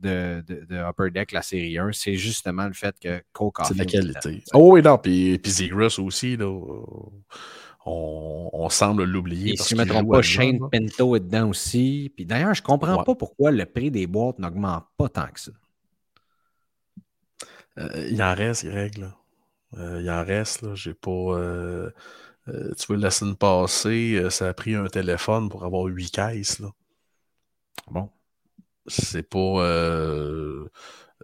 de, de- de Upper Deck, la série 1. C'est justement le fait que Cole C'est la qualité. Oh oui, non, puis, puis Zegras aussi, là, on, on semble l'oublier. Si je ne me trompe pas, Shane là. Pinto est dedans aussi. Puis d'ailleurs, je ne comprends Ouais. pas pourquoi le prix des boîtes n'augmente pas tant que ça. Euh, il en reste, Greg, là. Euh, il en reste, là. J'ai pas. euh, tu vois, la semaine passée, ça a pris un téléphone pour avoir huit caisses, là. Bon. C'est pas.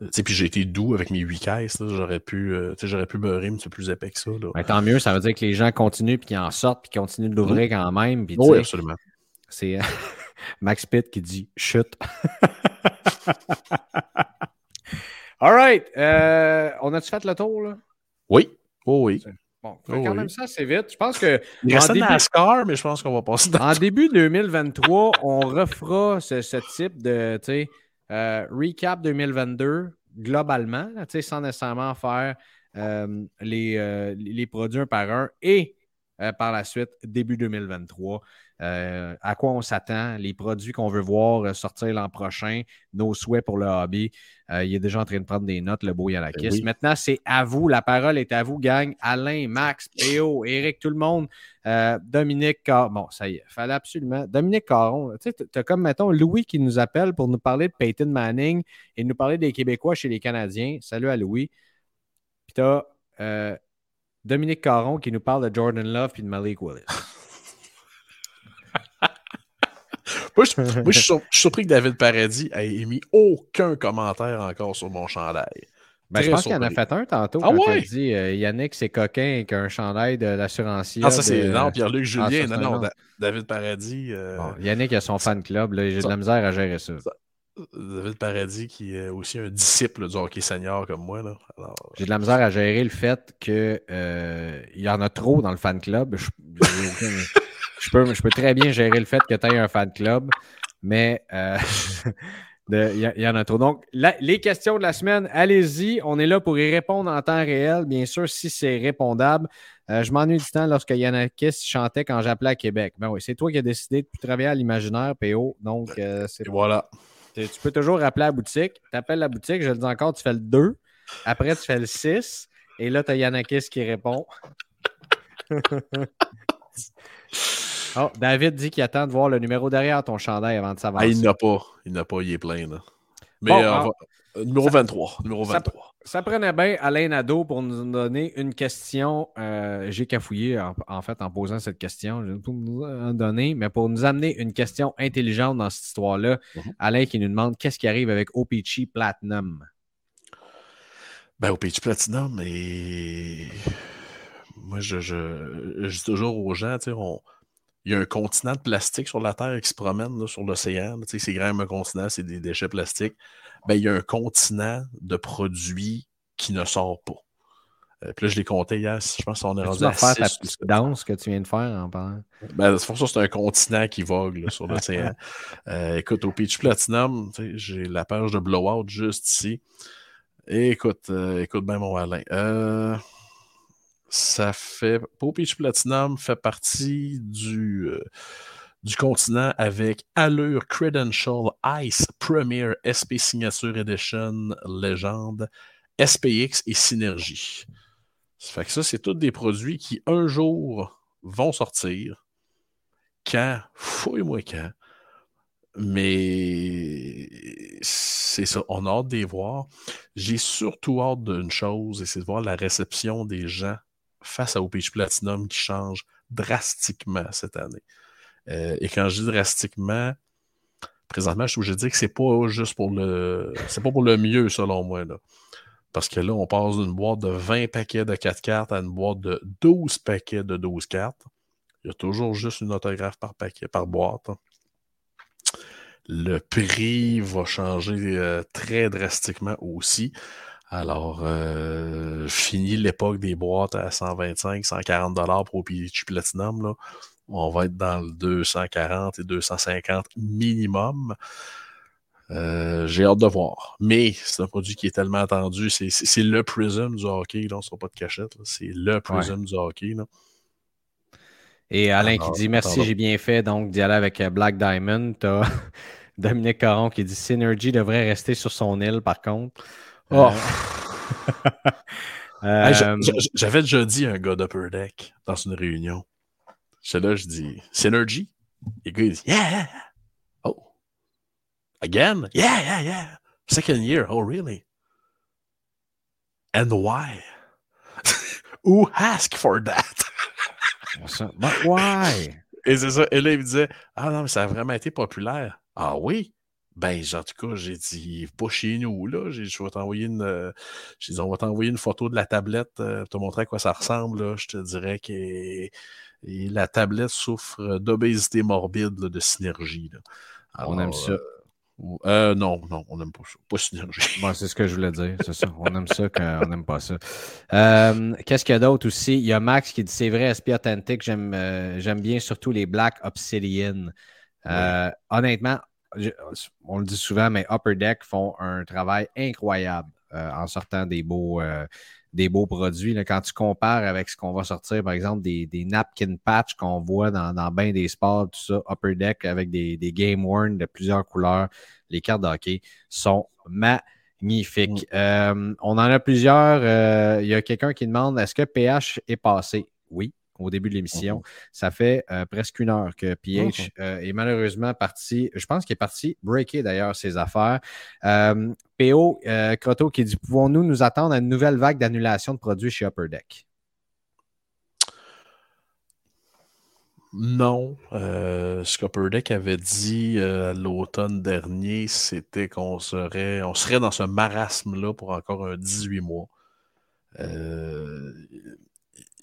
Euh, sais, puis j'ai été doux avec mes huit caisses, là. J'aurais pu. euh, j'aurais pu beurrer, mais c'est plus épais que ça, là. Ben, tant mieux, ça veut dire que les gens continuent puis qu'ils en sortent puis qu'ils continuent de l'ouvrir quand même. Puis, tu Oui, absolument. c'est euh, Max Pitt qui dit chute. All right. euh, on a-tu fait le tour, là? Oui. Oui, oui. Bon, Oh quand oui. même ça, c'est vite. Je pense que Il reste début- NASCAR, mais je pense qu'on va passer dans. En début 2023, on refera ce, ce type de euh, recap 2022 globalement, sans nécessairement faire euh, les, euh, les produits un par un et par la suite, début 2023. Euh, à quoi on s'attend, les produits qu'on veut voir euh, sortir l'an prochain, nos souhaits pour le hobby. Euh, il est déjà en train de prendre des notes, le beau Yanakis. Ben oui. Maintenant, c'est à vous. La parole est à vous, gang. Alain, Max, Péo, Eric, tout le monde. Euh, Dominique Caron. Bon, ça y est, fallait absolument. Dominique Caron, tu sais, t'as comme, mettons, Louis qui nous appelle pour nous parler de Peyton Manning et nous parler des Québécois chez les Canadiens. Salut à Louis. Puis t'as euh, Dominique Caron qui nous parle de Jordan Love et de Malik Willis. Moi, je, moi, je suis surpris que David Paradis ait émis aucun commentaire encore sur mon chandail. Ben, je pense qu'il en a fait un tantôt. Ah quand il a ouais? dit euh, Yannick, c'est coquin avec un chandail de l'assurancier. Ah, ça, c'est. de- Non, Pierre-Luc Julien. Ah, non, non, David Paradis. euh, Bon, Yannick a son fan club. J'ai de la misère à gérer ça. David Paradis, qui est aussi un disciple du hockey senior comme moi. J'ai de la misère à gérer le fait qu'il y en a trop dans le fan club. Je, je peux, je peux très bien gérer le fait que tu aies un fan club, mais euh, il y, il y en a trop. Donc, la- les questions de la semaine, allez-y. On est là pour y répondre en temps réel, bien sûr, si c'est répondable. Euh, je m'ennuie du temps lorsque Yanakis chantait quand j'appelais à Québec. Ben oui, c'est toi qui as décidé de plus travailler à l'imaginaire, PO. Donc, euh, c'est voilà. tu peux toujours rappeler la boutique. Tu appelles la boutique, je le dis encore, tu fais le 2. Après, tu fais le 6. Et là, tu as Yanakis qui répond. oh, David dit qu'il attend de voir le numéro derrière ton chandail avant de Ah, s'avancer. il n'a pas. Il n'a pas, il est plein. Là. Mais Bon, euh, ah, on va- euh, numéro 23. Numéro ça- 23. Ça prenait bien Alain Nadeau pour nous donner une question. Euh, J'ai cafouillé en, en fait en posant cette question. Je vais nous en donner, mais pour nous amener une question intelligente dans cette histoire-là, Mhm. Alain qui nous demande qu'est-ce qui arrive avec OPC Platinum? Ben, Pitch Platinum, mais moi, je, je, je dis toujours aux gens, tu sais, on, il y a un continent de plastique sur la Terre qui se promène sur l'océan. Tu sais, c'est grand un continent, c'est des déchets plastiques. Ben, il y a un continent de produits qui ne sort pas. Euh, puis là, je l'ai compté hier, je pense qu'on est rendu à faire ta petite danse que tu viens de faire en parlant? Ben, c'est pour ça c'est un continent qui vogue sur l'océan. euh, écoute, au Peach Platinum, j'ai la page de Blowout juste ici. Et écoute, euh, écoute bien mon Alain. Euh, ça fait. Peach Platinum fait partie du, euh, du continent avec Allure Credential Ice Premier SP Signature Edition Legend SPX et Synergie. Ça fait que ça, c'est tous des produits qui un jour vont sortir. Quand? Fouille-moi quand. Mais c'est ça, on a hâte de les voir. J'ai surtout hâte d'une chose, et c'est de voir la réception des gens face à OPH Platinum qui change drastiquement cette année. Euh, et quand je dis drastiquement, présentement, je suis dire que c'est pas juste pour le. C'est pas pour le mieux, selon moi. Là. Parce que là, on passe d'une boîte de 20 paquets de 4 cartes à une boîte de 12 paquets de 12 cartes. Il y a toujours juste une autographe par paquet, par boîte. Le prix va changer euh, très drastiquement aussi. Alors, euh, fini l'époque des boîtes à 125, 140 dollars pour PH Platinum. Là. On va être dans le 240 et 250 minimum. Euh, j'ai hâte de voir. Mais c'est un produit qui est tellement attendu. C'est le Prism du hockey. Là, on ne sera pas de cachette. C'est le Prism du hockey. Là. Et Alain qui dit Merci, j'ai bien fait donc d'y aller avec euh, Black Diamond. Tu as Dominique Caron qui dit Synergy devrait rester sur son île par contre. Oh. Euh, j'avais déjà dit à un gars d'Upper Deck dans une réunion. C'est là, je dis Synergy? Et le gars, il dit Yeah! Again? Yeah, yeah, yeah. Second year? Oh, really? And why? Who asked for that? But why? Et c'est ça. Et là, il me disait Ah non, mais ça a vraiment été populaire. Ah oui? Ben, en tout cas, j'ai dit pas chez nous, là. Je vais t'envoyer une. Euh, j'ai dit, on va t'envoyer une photo de la tablette euh, pour te montrer à quoi ça ressemble. Là. Je te dirais que la tablette souffre d'obésité morbide, de synergie. Là. on aime ça. Euh, non, non, on n'aime pas ça. Pas synergie. c'est ce que je voulais dire. C'est ça. On aime ça quand on n'aime pas ça. Euh, qu'est-ce qu'il y a d'autre aussi? Il y a Max qui dit c'est vrai, SP Authentic, j'aime euh, j'aime bien surtout les Black Obsidian. Honnêtement, on le dit souvent, mais Upper Deck font un travail incroyable en sortant des beaux, des beaux produits. Là, quand tu compares avec ce qu'on va sortir, par exemple, des, des napkin patch qu'on voit dans, dans bien des sports, tout ça, Upper Deck avec des, des Game Worn de plusieurs couleurs, les cartes de hockey sont magnifiques. Mm. Euh, on en a plusieurs. Euh, il y a quelqu'un qui demande est-ce que PH est passé? Oui au début de l'émission. Mhm. Ça fait euh, presque une heure que PH euh, est malheureusement parti. Je pense qu'il est parti breaker d'ailleurs ses affaires. Euh, PO Croto qui dit Pouvons-nous nous attendre à une nouvelle vague d'annulation de produits chez Upper Deck? Non. ce qu'Upper Deck avait dit l'automne dernier, c'était qu'on serait, on serait dans ce marasme-là pour encore un 18 mois. Euh,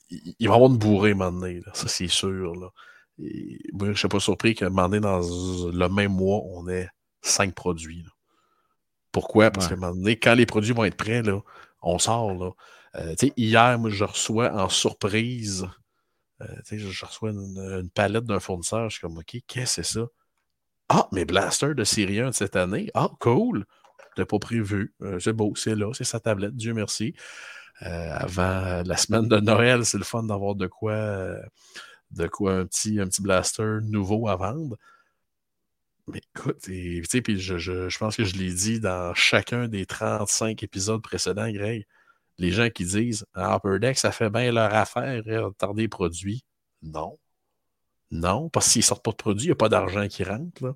il va y avoir une bourrée maintenant, ça c'est sûr. Là. je ne suis pas surpris moment donné, dans le même mois, on ait cinq produits. Pourquoi? Parce moment donné, quand les produits vont être prêts, là, on sort. Là. Euh, hier, moi, je reçois en surprise, euh, je reçois une, palette d'un fournisseur. Je suis comme, OK, qu'est-ce que c'est ça? Ah, mes blasters de Syrien de cette année. Ah, cool! Je pas prévu. Euh, c'est beau, c'est là, c'est sa tablette, Dieu merci. Euh, avant la semaine de Noël, c'est le fun d'avoir de quoi, euh, de quoi un petit, un petit blaster nouveau à vendre. Mais écoute, puis je, je, pense que je l'ai dit dans chacun des 35 épisodes précédents, Greg. Les gens qui disent ah, Upper Deck, ça fait bien leur affaire, retarder les produits. Non. Non, parce qu'ils ne sortent pas de produits, il n'y a pas d'argent qui rentre.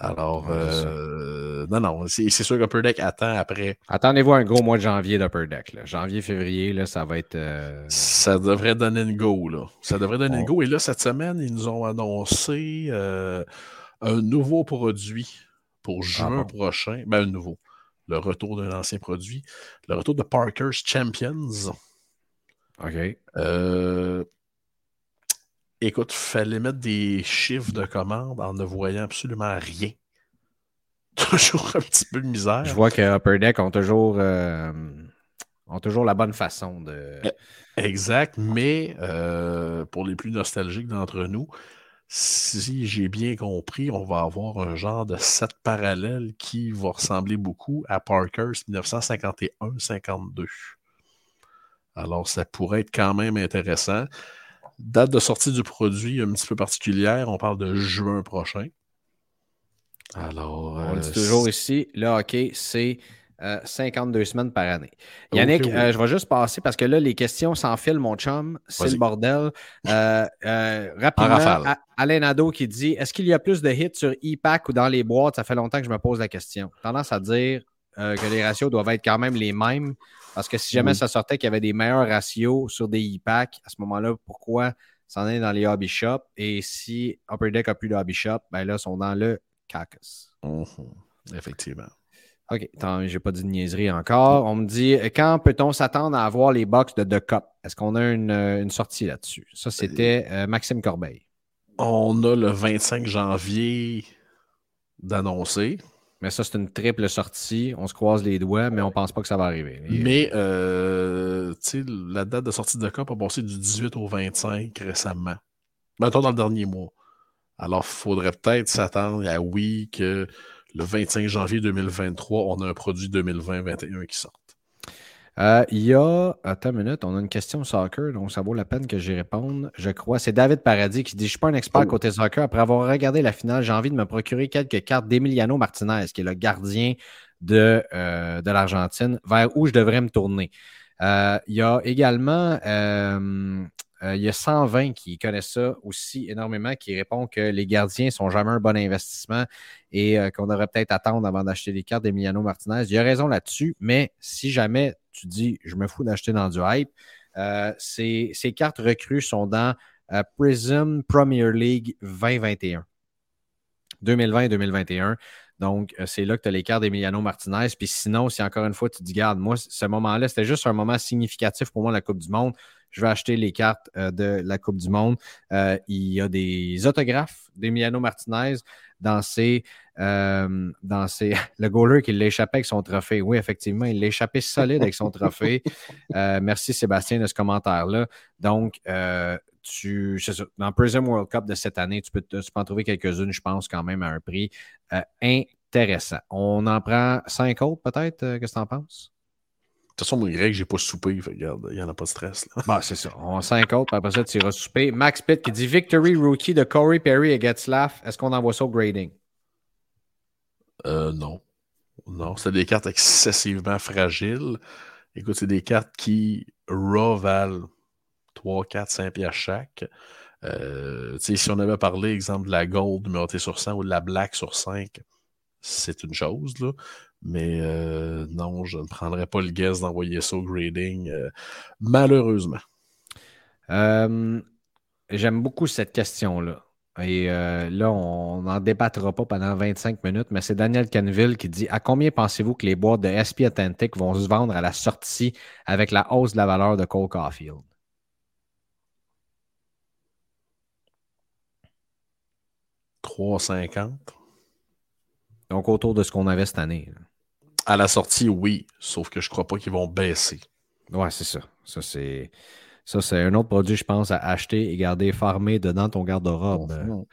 Alors, euh, non, non, c'est sûr qu'Upper Deck attend après. Attendez-vous un gros mois de janvier d'Upper Deck. Janvier, février, là, ça va être. Euh, ça devrait donner une go. Là. Ça devrait donner une go. Et là, cette semaine, ils nous ont annoncé euh, un nouveau produit pour ah juin prochain. Ben, un nouveau. Le retour d'un ancien produit. Le retour de Parker's Champions. OK. Euh, Écoute, fallait mettre des chiffres de commande en ne voyant absolument rien. Toujours un petit peu de misère. Je vois que Upper Deck ont toujours, euh, ont toujours la bonne façon de. Exact, mais euh, pour les plus nostalgiques d'entre nous, si j'ai bien compris, on va avoir un genre de set parallèle qui va ressembler beaucoup à Parker's 1951-52. Alors, ça pourrait être quand même intéressant. Date de sortie du produit un petit peu particulière, on parle de juin prochain. Alors, On le dit euh, toujours ici, le hockey, c'est euh, 52 semaines par année. Yannick, Ok, oui. euh, je vais juste passer parce que là, les questions s'enfilent, mon chum. C'est le bordel. Euh, euh, rapidement, Alain Nadeau qui dit Est-ce qu'il y a plus de hits sur e-pack ou dans les boîtes? Ça fait longtemps que je me pose la question. Tendance à dire euh, que les ratios doivent être quand même les mêmes parce que si jamais Oui. ça sortait qu'il y avait des meilleurs ratios sur des e-packs, à ce moment-là, pourquoi ça en est dans les hobby shops? Et si Upper Deck a plus de hobby shop, ben là, ils sont dans le cacus. mhm, Effectivement. OK, attends, j'ai pas dit de niaiserie encore. On me dit quand peut-on s'attendre à avoir les box de The Cup? Est-ce qu'on a une, euh, une sortie là-dessus? Ça, c'était euh, Maxime Corbeil. On a le 25 janvier d'annoncer, Mais ça, c'est une triple sortie. On se croise les doigts, mais on pense pas que ça va arriver. Mais euh, la date de sortie de COP a passé du 18 au 25 récemment. Mettons dans le dernier mois. Alors, il faudrait peut-être s'attendre à oui que le 25 janvier 2023, on a un produit 2020-21 qui sort. Euh, Il y a. Attends une minute, on a une question soccer, donc ça vaut la peine que j'y réponde. Je crois. C'est David Paradis qui dit Je suis pas un expert Oh. côté soccer. Après avoir regardé la finale, j'ai envie de me procurer quelques cartes d'Emiliano Martinez, qui est le gardien de, euh, de l'Argentine, vers où je devrais me tourner. Euh, il y a également. euh, euh, il y a 120 qui connaissent ça aussi énormément, qui répond que les gardiens sont jamais un bon investissement et qu'on devrait peut-être attendre avant d'acheter des cartes d'Emiliano Martinez. Il a raison là-dessus, mais si jamais tu dis je me fous d'acheter dans du hype, euh, ces, cartes recrues sont dans euh, Prism Premier League 2021. 2020 et 2021. Donc, euh, c'est là que tu as les cartes d'Emiliano Martinez. Puis sinon, si encore une fois, tu te dis, garde, moi, ce moment-là, c'était juste un moment significatif pour moi, la Coupe du Monde. Je vais acheter les cartes de la Coupe du Monde. Il y a des autographes d'Emiliano Martinez dans ses, euh, dans ses. Le goaler qui l'a échappé avec son trophée. Oui, effectivement, il l'a échappé solide avec son trophée. Euh, merci Sébastien de ce commentaire-là. Donc, euh, tu, ça, dans Prism World Cup de cette année, tu peux, tu peux en trouver quelques-unes, je pense, quand même à un prix euh, intéressant. On en prend cinq autres, peut-être. Qu'est-ce que tu en penses? De toute façon, moi, Greg, j'ai pas soupé. Fait, regarde, il n'y en a pas de stress. Là. Bah, c'est ça. On a cinq autres, puis après ça, tu iras souper. Max Pitt qui dit Victory Rookie de Corey Perry et Getzlaff. Est-ce qu'on envoie ça au grading? Euh, non. Non, c'est des cartes excessivement fragiles. Écoute, c'est des cartes qui raw valent 3, 4, 5 piastres chaque. Euh, si on avait parlé, exemple, de la gold numérotée sur 100 ou de la black sur 5, c'est une chose, là. Mais euh, non, je ne prendrais pas le guess d'envoyer ça au grading, euh, malheureusement. Euh, J'aime beaucoup cette question-là. Et là, on n'en débattra pas pendant 25 minutes, mais c'est Daniel Canville qui dit À combien pensez-vous que les boîtes de SP Atlantic vont se vendre à la sortie avec la hausse de la valeur de Cole Caulfield? « 3,50. Donc, autour de ce qu'on avait cette année. là. À la sortie, oui, sauf que je crois pas qu'ils vont baisser. Ouais, c'est ça. Ça, c'est. Ça, c'est un autre produit, je pense, à acheter et garder farmé dedans ton garde-robe. Mhm.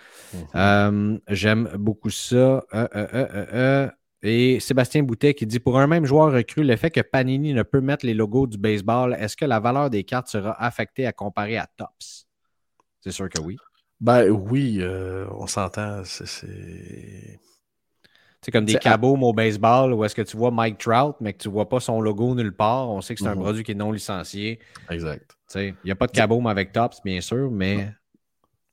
Euh, J'aime beaucoup ça. Euh, euh, euh, euh, euh. Et Sébastien Boutet qui dit Pour un même joueur recru, le fait que Panini ne peut mettre les logos du baseball, est-ce que la valeur des cartes sera affectée à comparer à Tops C'est sûr que oui. Ben oui, euh, on s'entend. c'est- C'est. C'est comme des cabots au baseball où est-ce que tu vois Mike Trout, mais que tu ne vois pas son logo nulle part. On sait que c'est un Mhm. produit qui est non licencié. Exact. Tu sais, Il n'y a pas de cabot avec Tops, bien sûr, mais.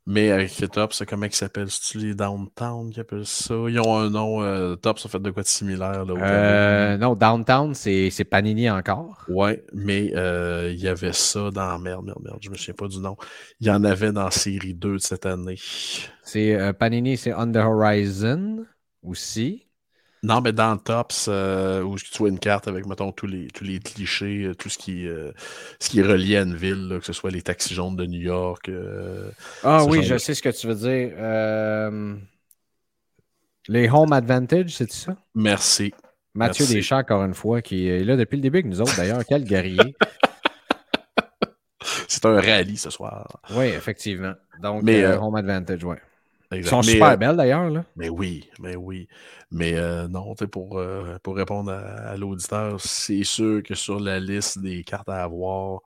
Mais avec les Tops, comment ils s'appellent? C'est-tu les Downtown qui appellent ça? Ils ont un nom. Euh, Tops ont fait de quoi de similaire. Là, Euh, non, Downtown, c'est Panini encore. Ouais, mais euh, il y avait ça dans. Merde, merde, merde, je me souviens pas du nom. Il y en avait dans série 2 de cette année. C'est euh, Panini, c'est On the Horizon aussi. Non, mais dans le Tops, euh, où tu vois une carte avec, mettons, tous les, tous les clichés, euh, tout ce qui, euh, ce qui est relié à une ville, là, que ce soit les taxis jaunes de New York. euh, Ah oui, je de- sais ce que tu veux dire. Euh, Les Home Advantage, c'est ça? Merci. Mathieu Merci. Deschamps, encore une fois, qui est là depuis le début avec nous autres, d'ailleurs. Quel guerrier. C'est un rallye ce soir. oui, effectivement. Donc, Mais, Home Advantage, oui. Ils sont Mais, super euh, belles, d'ailleurs. là. Mais oui, mais oui. Mais euh, non, pour, euh, pour répondre à, à l'auditeur, c'est sûr que sur la liste des cartes à avoir,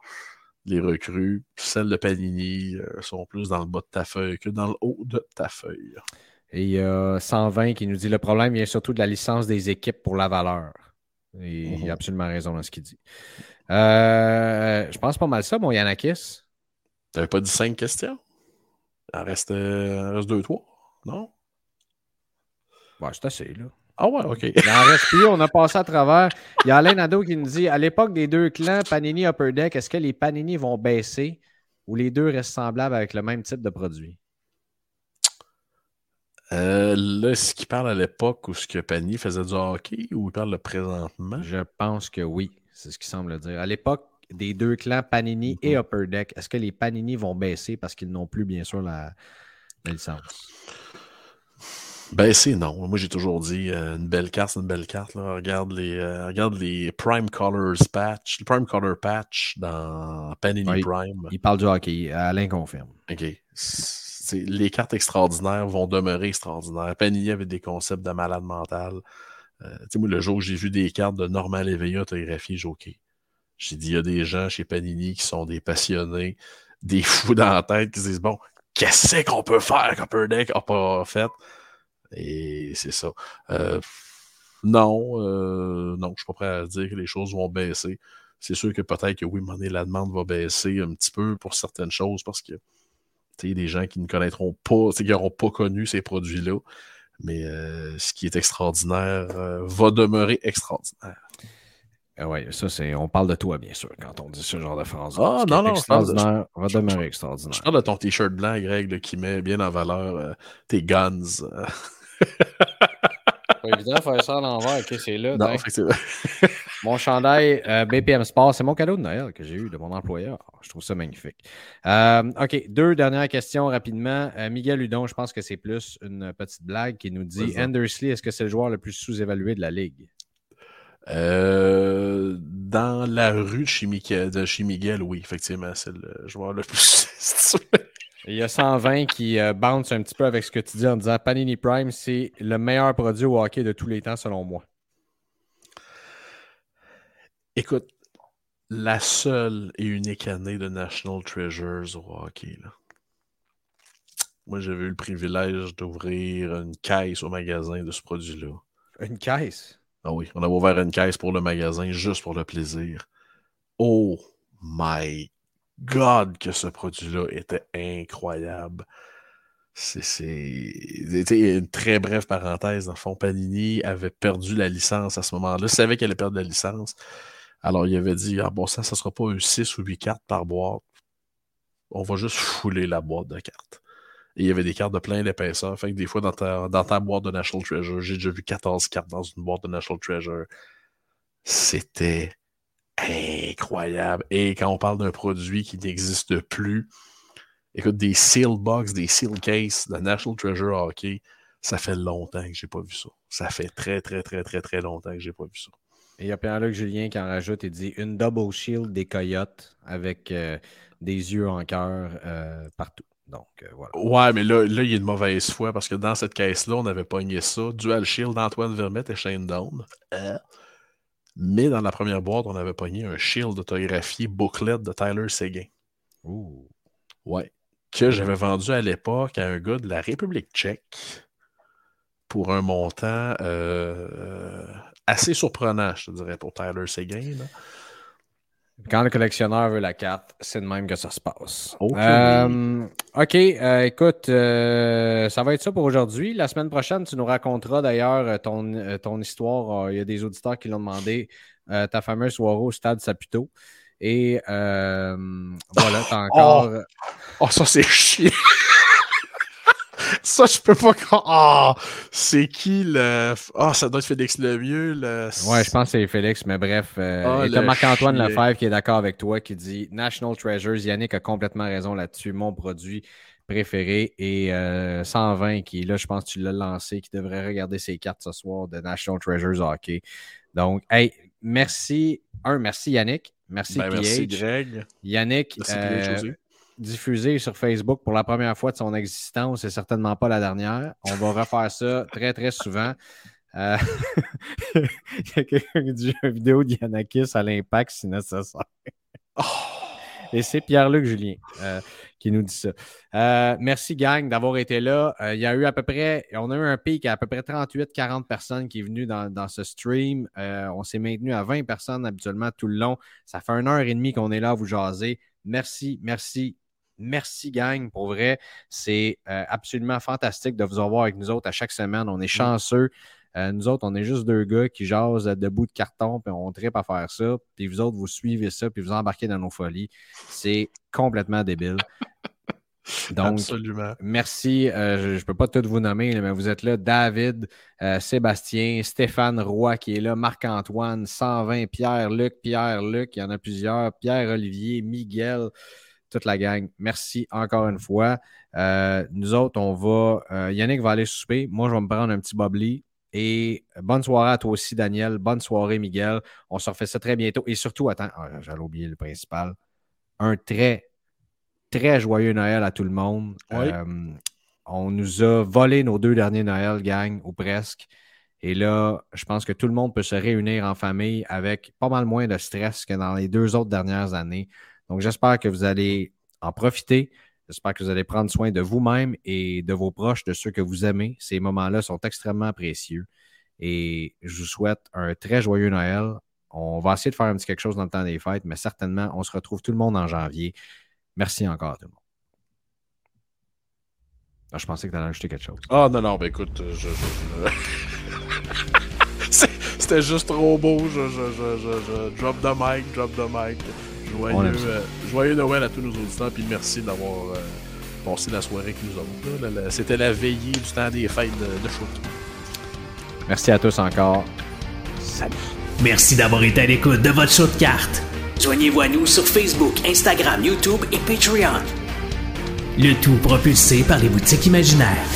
les recrues, celles de Panini euh, sont plus dans le bas de ta feuille que dans le haut de ta feuille. Et il y a 120 qui nous dit le problème vient surtout de la licence des équipes pour la valeur. Et il Mhm. a absolument raison dans ce qu'il dit. Je pense pas mal ça, mon Yanakis. T'avais pas dit cinq questions? Il en reste, euh, reste deux, trois, non? Ouais, c'est assez, là. Ah ouais, ok. Il en reste plus, on a passé à travers. Il y a Alain Nadeau qui nous dit à l'époque des deux clans, Panini Upper Deck, est-ce que les Panini vont baisser ou les deux restent semblables avec le même type de produit? Euh, là, est-ce qu'il parle à l'époque où ce que Panini faisait du hockey ou il parle de présentement? Je pense que oui, c'est ce qu'il semble dire. À l'époque des deux clans Panini et Mhm. Upper Deck, est-ce que les Panini vont baisser parce qu'ils n'ont plus, bien sûr, la, la licence? Ben, c'est non. Moi, j'ai toujours dit euh, une belle carte, c'est une belle carte. Là. Regarde, les, euh, regarde les Prime Colors patch, le Prime Color patch dans Panini. Prime. Il parle du hockey. Alain confirme. OK. Les cartes extraordinaires vont demeurer extraordinaires. Panini avait des concepts de malade mental. Euh, tu sais, moi, le jour où j'ai vu des cartes de Norman Léveillé autographiées, j'ai OK. J'ai dit, il y a des gens chez Panini qui sont des passionnés, des fous dans la tête, qui se disent, bon, qu'est-ce qu'on peut faire qu'Upper Deck n'a pas fait? Et c'est ça. Euh, non, euh, non, je suis pas prêt à dire que les choses vont baisser. C'est sûr que peut-être que oui, donné, la demande va baisser un petit peu pour certaines choses parce que des gens qui ne connaîtront pas, qui n'auront pas connu ces produits-là. Mais euh, ce qui est extraordinaire euh, va demeurer extraordinaire. Oui, ça, c'est. On parle de toi, bien sûr, quand on dit ce genre de phrase. Ah, non, non, je extraordinaire va je- demeurer Je extraordinaire. parle de ton t-shirt blanc, Greg, là, qui met bien en valeur euh, tes guns. euh. C'est pas évident de faire ça à l'envers. Ok, c'est là. Non, c'est- Mon chandail euh, BPM Sport, c'est mon cadeau de Noël que j'ai eu de mon employeur. Je trouve ça magnifique. Euh, OK, deux dernières questions rapidement. Euh, Miguel Hudon, je pense que c'est plus une petite blague qui nous dit. Andersley, est-ce que c'est le joueur le plus sous-évalué de la Ligue? Euh, dans la rue de chez, Miguel, de chez Miguel, oui, effectivement, c'est le joueur le plus. Il y a 120 qui euh, bounce un petit peu avec ce que tu dis en disant Panini Prime, c'est le meilleur produit au hockey de tous les temps, selon moi. Écoute, la seule et unique année de National Treasures au hockey, là. Moi, j'avais eu le privilège d'ouvrir une caisse au magasin de ce produit-là. Une caisse? Ah oui, on avait ouvert une caisse pour le magasin juste pour le plaisir. Oh my God, que ce produit-là était incroyable. C'est une très brève parenthèse. Dans le fond, Panini avait perdu la licence à ce moment-là. Savait qu'elle allait perdre la licence. Alors, il avait dit Ah bon, ça, ça sera pas un 6 ou 8 cartes par boîte. On va juste fouler la boîte de cartes. Il y avait des cartes de plein d'épaisseur. Fait que des fois, dans ta, dans ta boîte de National Treasure, j'ai déjà vu 14 cartes dans une boîte de National Treasure. C'était incroyable. Et quand on parle d'un produit qui n'existe plus, écoute, des seal box, des seal case de National Treasure Hockey, ça fait longtemps que j'ai pas vu ça. Ça fait très, très, très, très, très longtemps que j'ai pas vu ça. Et il y a Pierre-Luc Julien qui en rajoute et dit une double shield des coyotes avec euh, des yeux en cœur euh, partout. Donc, euh, voilà. Ouais, mais là, là, il y a une mauvaise foi parce que dans cette caisse-là, on avait pogné ça. Dual Shield d'Antoine Vermette et Shane Down. Euh. Mais dans la première boîte, on avait pogné un shield autographié booklet de Tyler Seguin. Ouh. Ouais. Que j'avais vendu à l'époque à un gars de la République tchèque pour un montant euh, assez surprenant, je te dirais, pour Tyler Seguin. là. Quand le collectionneur veut la carte, c'est de même que ça se passe. Ok. Euh, OK, euh, écoute, euh, ça va être ça pour aujourd'hui. La semaine prochaine, tu nous raconteras d'ailleurs euh, ton, euh, ton histoire. Euh, Il y a des auditeurs qui l'ont demandé, euh, ta fameuse soirée au stade Saputo. Et euh, voilà, t'as encore. Oh, ça, c'est chiant. Ça, je peux pas. Ah, c'est qui le. Ah, ça doit être Félix Lemieux. Le... Ouais, je pense que c'est Félix, mais bref. Euh, Ah, et t'as le Marc-Antoine. Lefebvre qui est d'accord avec toi, qui dit National Treasures. Yannick a complètement raison là-dessus. Mon produit préféré. Et euh, 120, qui là, je pense que tu l'as lancé, qui devrait regarder ses cartes ce soir de National Treasures Hockey. Donc, hey, merci. Un, merci Yannick. Merci, Ben, merci. Greg. Yannick, Merci, euh. Diffusé sur Facebook pour la première fois de son existence et certainement pas la dernière. On va refaire ça très, très souvent. Euh, Il y a quelqu'un qui dit une vidéo d'Yanakis à l'impact si nécessaire. Oh, Et c'est Pierre-Luc Julien euh, qui nous dit ça. Euh, merci, gang, d'avoir été là. Euh, il y a eu à peu près, on a eu un pic à à peu près 38-40 personnes qui est venu dans, dans ce stream. On s'est maintenu à 20 personnes habituellement tout le long. Ça fait une heure et demie qu'on est là à vous jaser. Merci, merci, merci, gang. Pour vrai, c'est euh, absolument fantastique de vous avoir avec nous autres à chaque semaine. On est chanceux. Euh, nous autres, on est juste deux gars qui jasent debout de carton, puis on tripe à faire ça. Puis vous autres, vous suivez ça, puis vous embarquez dans nos folies. C'est complètement débile. Donc, Absolument. Merci. Euh, je ne peux pas tous vous nommer, là, mais vous êtes là. David, euh, Sébastien, Stéphane Roy qui est là, Marc-Antoine, 120, Pierre, Luc, Pierre, Luc, il y en a plusieurs, Pierre, Olivier, Miguel, toute la gang. Merci encore une fois. Euh, nous autres, on va. euh, Yannick va aller souper. Moi, je vais me prendre un petit bubbly. Et bonne soirée à toi aussi, Daniel. Bonne soirée, Miguel. On se refait ça très bientôt. Et surtout, attends, ah, j'allais oublier le principal. Un très, très joyeux Noël à tout le monde. Oui. Euh, on nous a volé nos deux derniers Noël, gang, ou presque. Et là, je pense que tout le monde peut se réunir en famille avec pas mal moins de stress que dans les deux autres dernières années. Donc, j'espère que vous allez en profiter. J'espère que vous allez prendre soin de vous-même et de vos proches, de ceux que vous aimez. Ces moments-là sont extrêmement précieux. Et je vous souhaite un très joyeux Noël. On va essayer de faire un petit quelque chose dans le temps des fêtes, mais certainement, on se retrouve tout le monde en janvier. Merci encore à tout le monde. Ah, je pensais que tu allais ajouter quelque chose. Ah non, non, ben écoute, je. C'était juste trop beau. Je, je, je, je- drop the mic, drop the mic. On Joyeux, aime ça. euh, joyeux Noël à tous nos auditeurs, puis merci d'avoir euh, passé la soirée avec nous autres. C'était la veillée du temps des fêtes de, de shoot. Merci à tous encore. Salut. Merci d'avoir été à l'écoute de votre show de cartes. Joignez-vous à nous sur Facebook, Instagram, YouTube et Patreon. Le tout propulsé par les boutiques imaginaires.